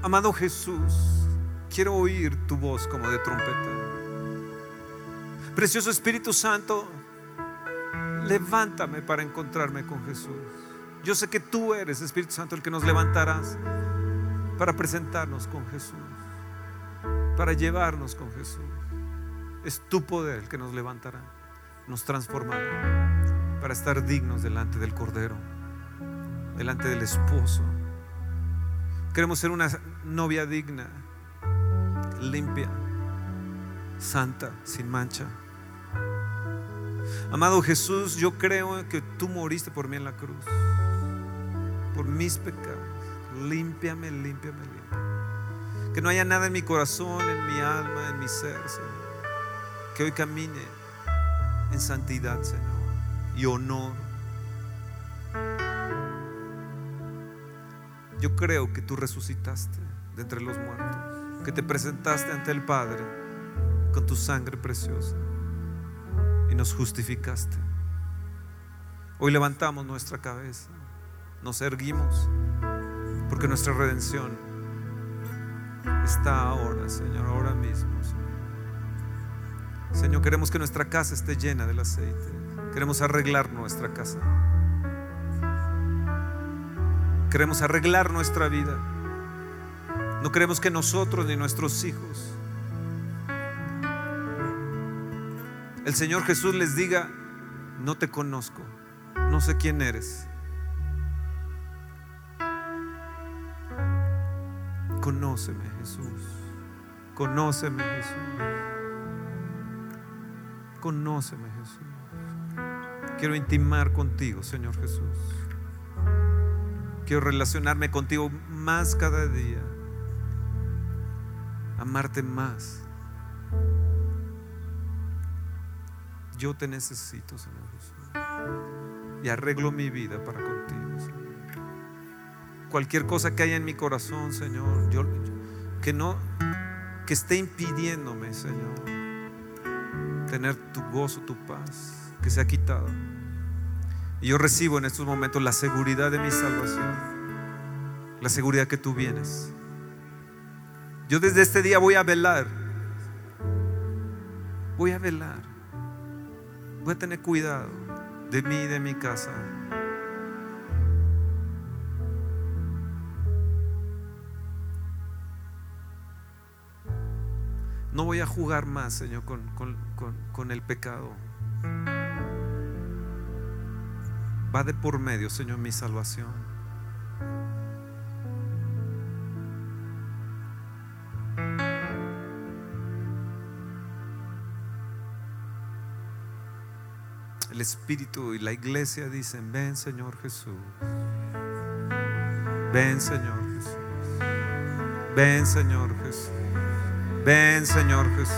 amado Jesús, quiero oír tu voz como de trompeta. Precioso Espíritu Santo, levántame para encontrarme con Jesús. Yo sé que tú eres, Espíritu Santo, el que nos levantarás para presentarnos con Jesús para llevarnos con Jesús. Es tu poder el que nos levantará, nos transformará para estar dignos delante del Cordero, delante del esposo. Queremos ser una novia digna, limpia, santa, sin mancha. Amado Jesús, yo creo que tú moriste por mí en la cruz, por mis pecados. Límpiame, límpiame, límpiame. Que no haya nada en mi corazón, en mi alma, en mi ser, Señor. Que hoy camine en santidad, Señor, y honor. Yo creo que tú resucitaste de entre los muertos, que te presentaste ante el Padre con tu sangre preciosa y nos justificaste. Hoy levantamos nuestra cabeza, nos erguimos, porque nuestra redención está ahora, Señor, ahora mismo. Señor. queremos que nuestra casa esté llena del aceite. Queremos arreglar nuestra casa. Queremos arreglar nuestra vida. No queremos que nosotros ni nuestros hijos, el Señor Jesús les diga, no te conozco, no sé quién eres. Conóceme, Jesús. Conóceme, Jesús. Conóceme, Jesús. Quiero intimar contigo, Señor Jesús. Quiero relacionarme contigo más cada día. Amarte más. Yo te necesito, Señor Jesús. Y arreglo mi vida para contigo, Señor. Cualquier cosa que haya en mi corazón, Señor, que no, que esté impidiéndome, Señor, tener tu gozo, tu paz, que se ha quitado. Y yo recibo en estos momentos la seguridad de mi salvación, la seguridad que tú vienes. Yo desde este día voy a velar, voy a velar Voy a tener cuidado de mí y de mi casa. No voy a jugar más, Señor, con, con, el pecado. Va de por medio, Señor, mi salvación. Espíritu y la iglesia dicen, ven Señor Jesús. Ven Señor Jesús. Ven Señor Jesús. Ven Señor Jesús.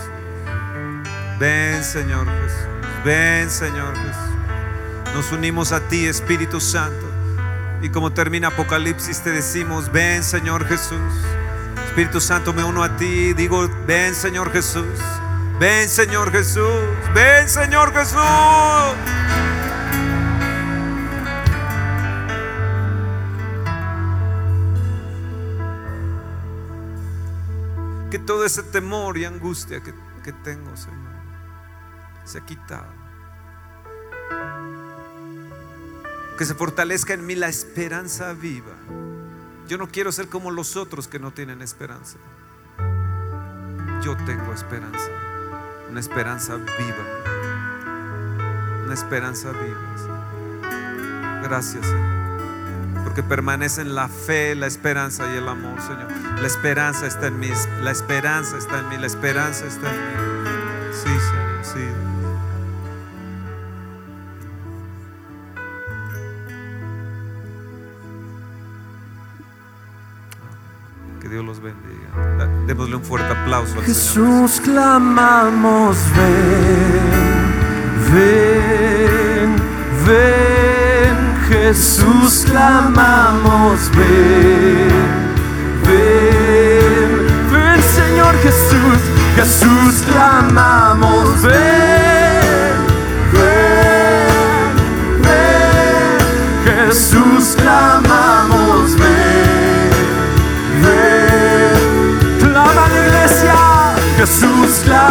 Ven Señor Jesús. Ven Señor Jesús. Nos unimos a ti Espíritu Santo. Y como termina Apocalipsis te decimos, ven Señor Jesús. Espíritu Santo me uno a ti. Digo, ven Señor Jesús. Ven Señor Jesús, ven Señor Jesús. Ese temor y angustia que, que tengo, Señor, se ha quitado. Que se fortalezca en mí la esperanza viva. Yo no quiero ser como los otros que no tienen esperanza. Yo tengo esperanza una esperanza viva. Una esperanza viva. Gracias, Señor. Porque permanecen la fe, la esperanza y el amor, Señor. La esperanza está en mí. La esperanza está en mí. La esperanza está en mí. Sí, Señor, sí. Que Dios los bendiga. Démosle un fuerte aplauso al Jesús, clamamos, ven, ven, ven. Jesús, clamamos, ven, ven, ven, Señor Jesús. Jesús, clamamos, ven, ven, ven. Jesús, clamamos, ven. Jesús clamamos,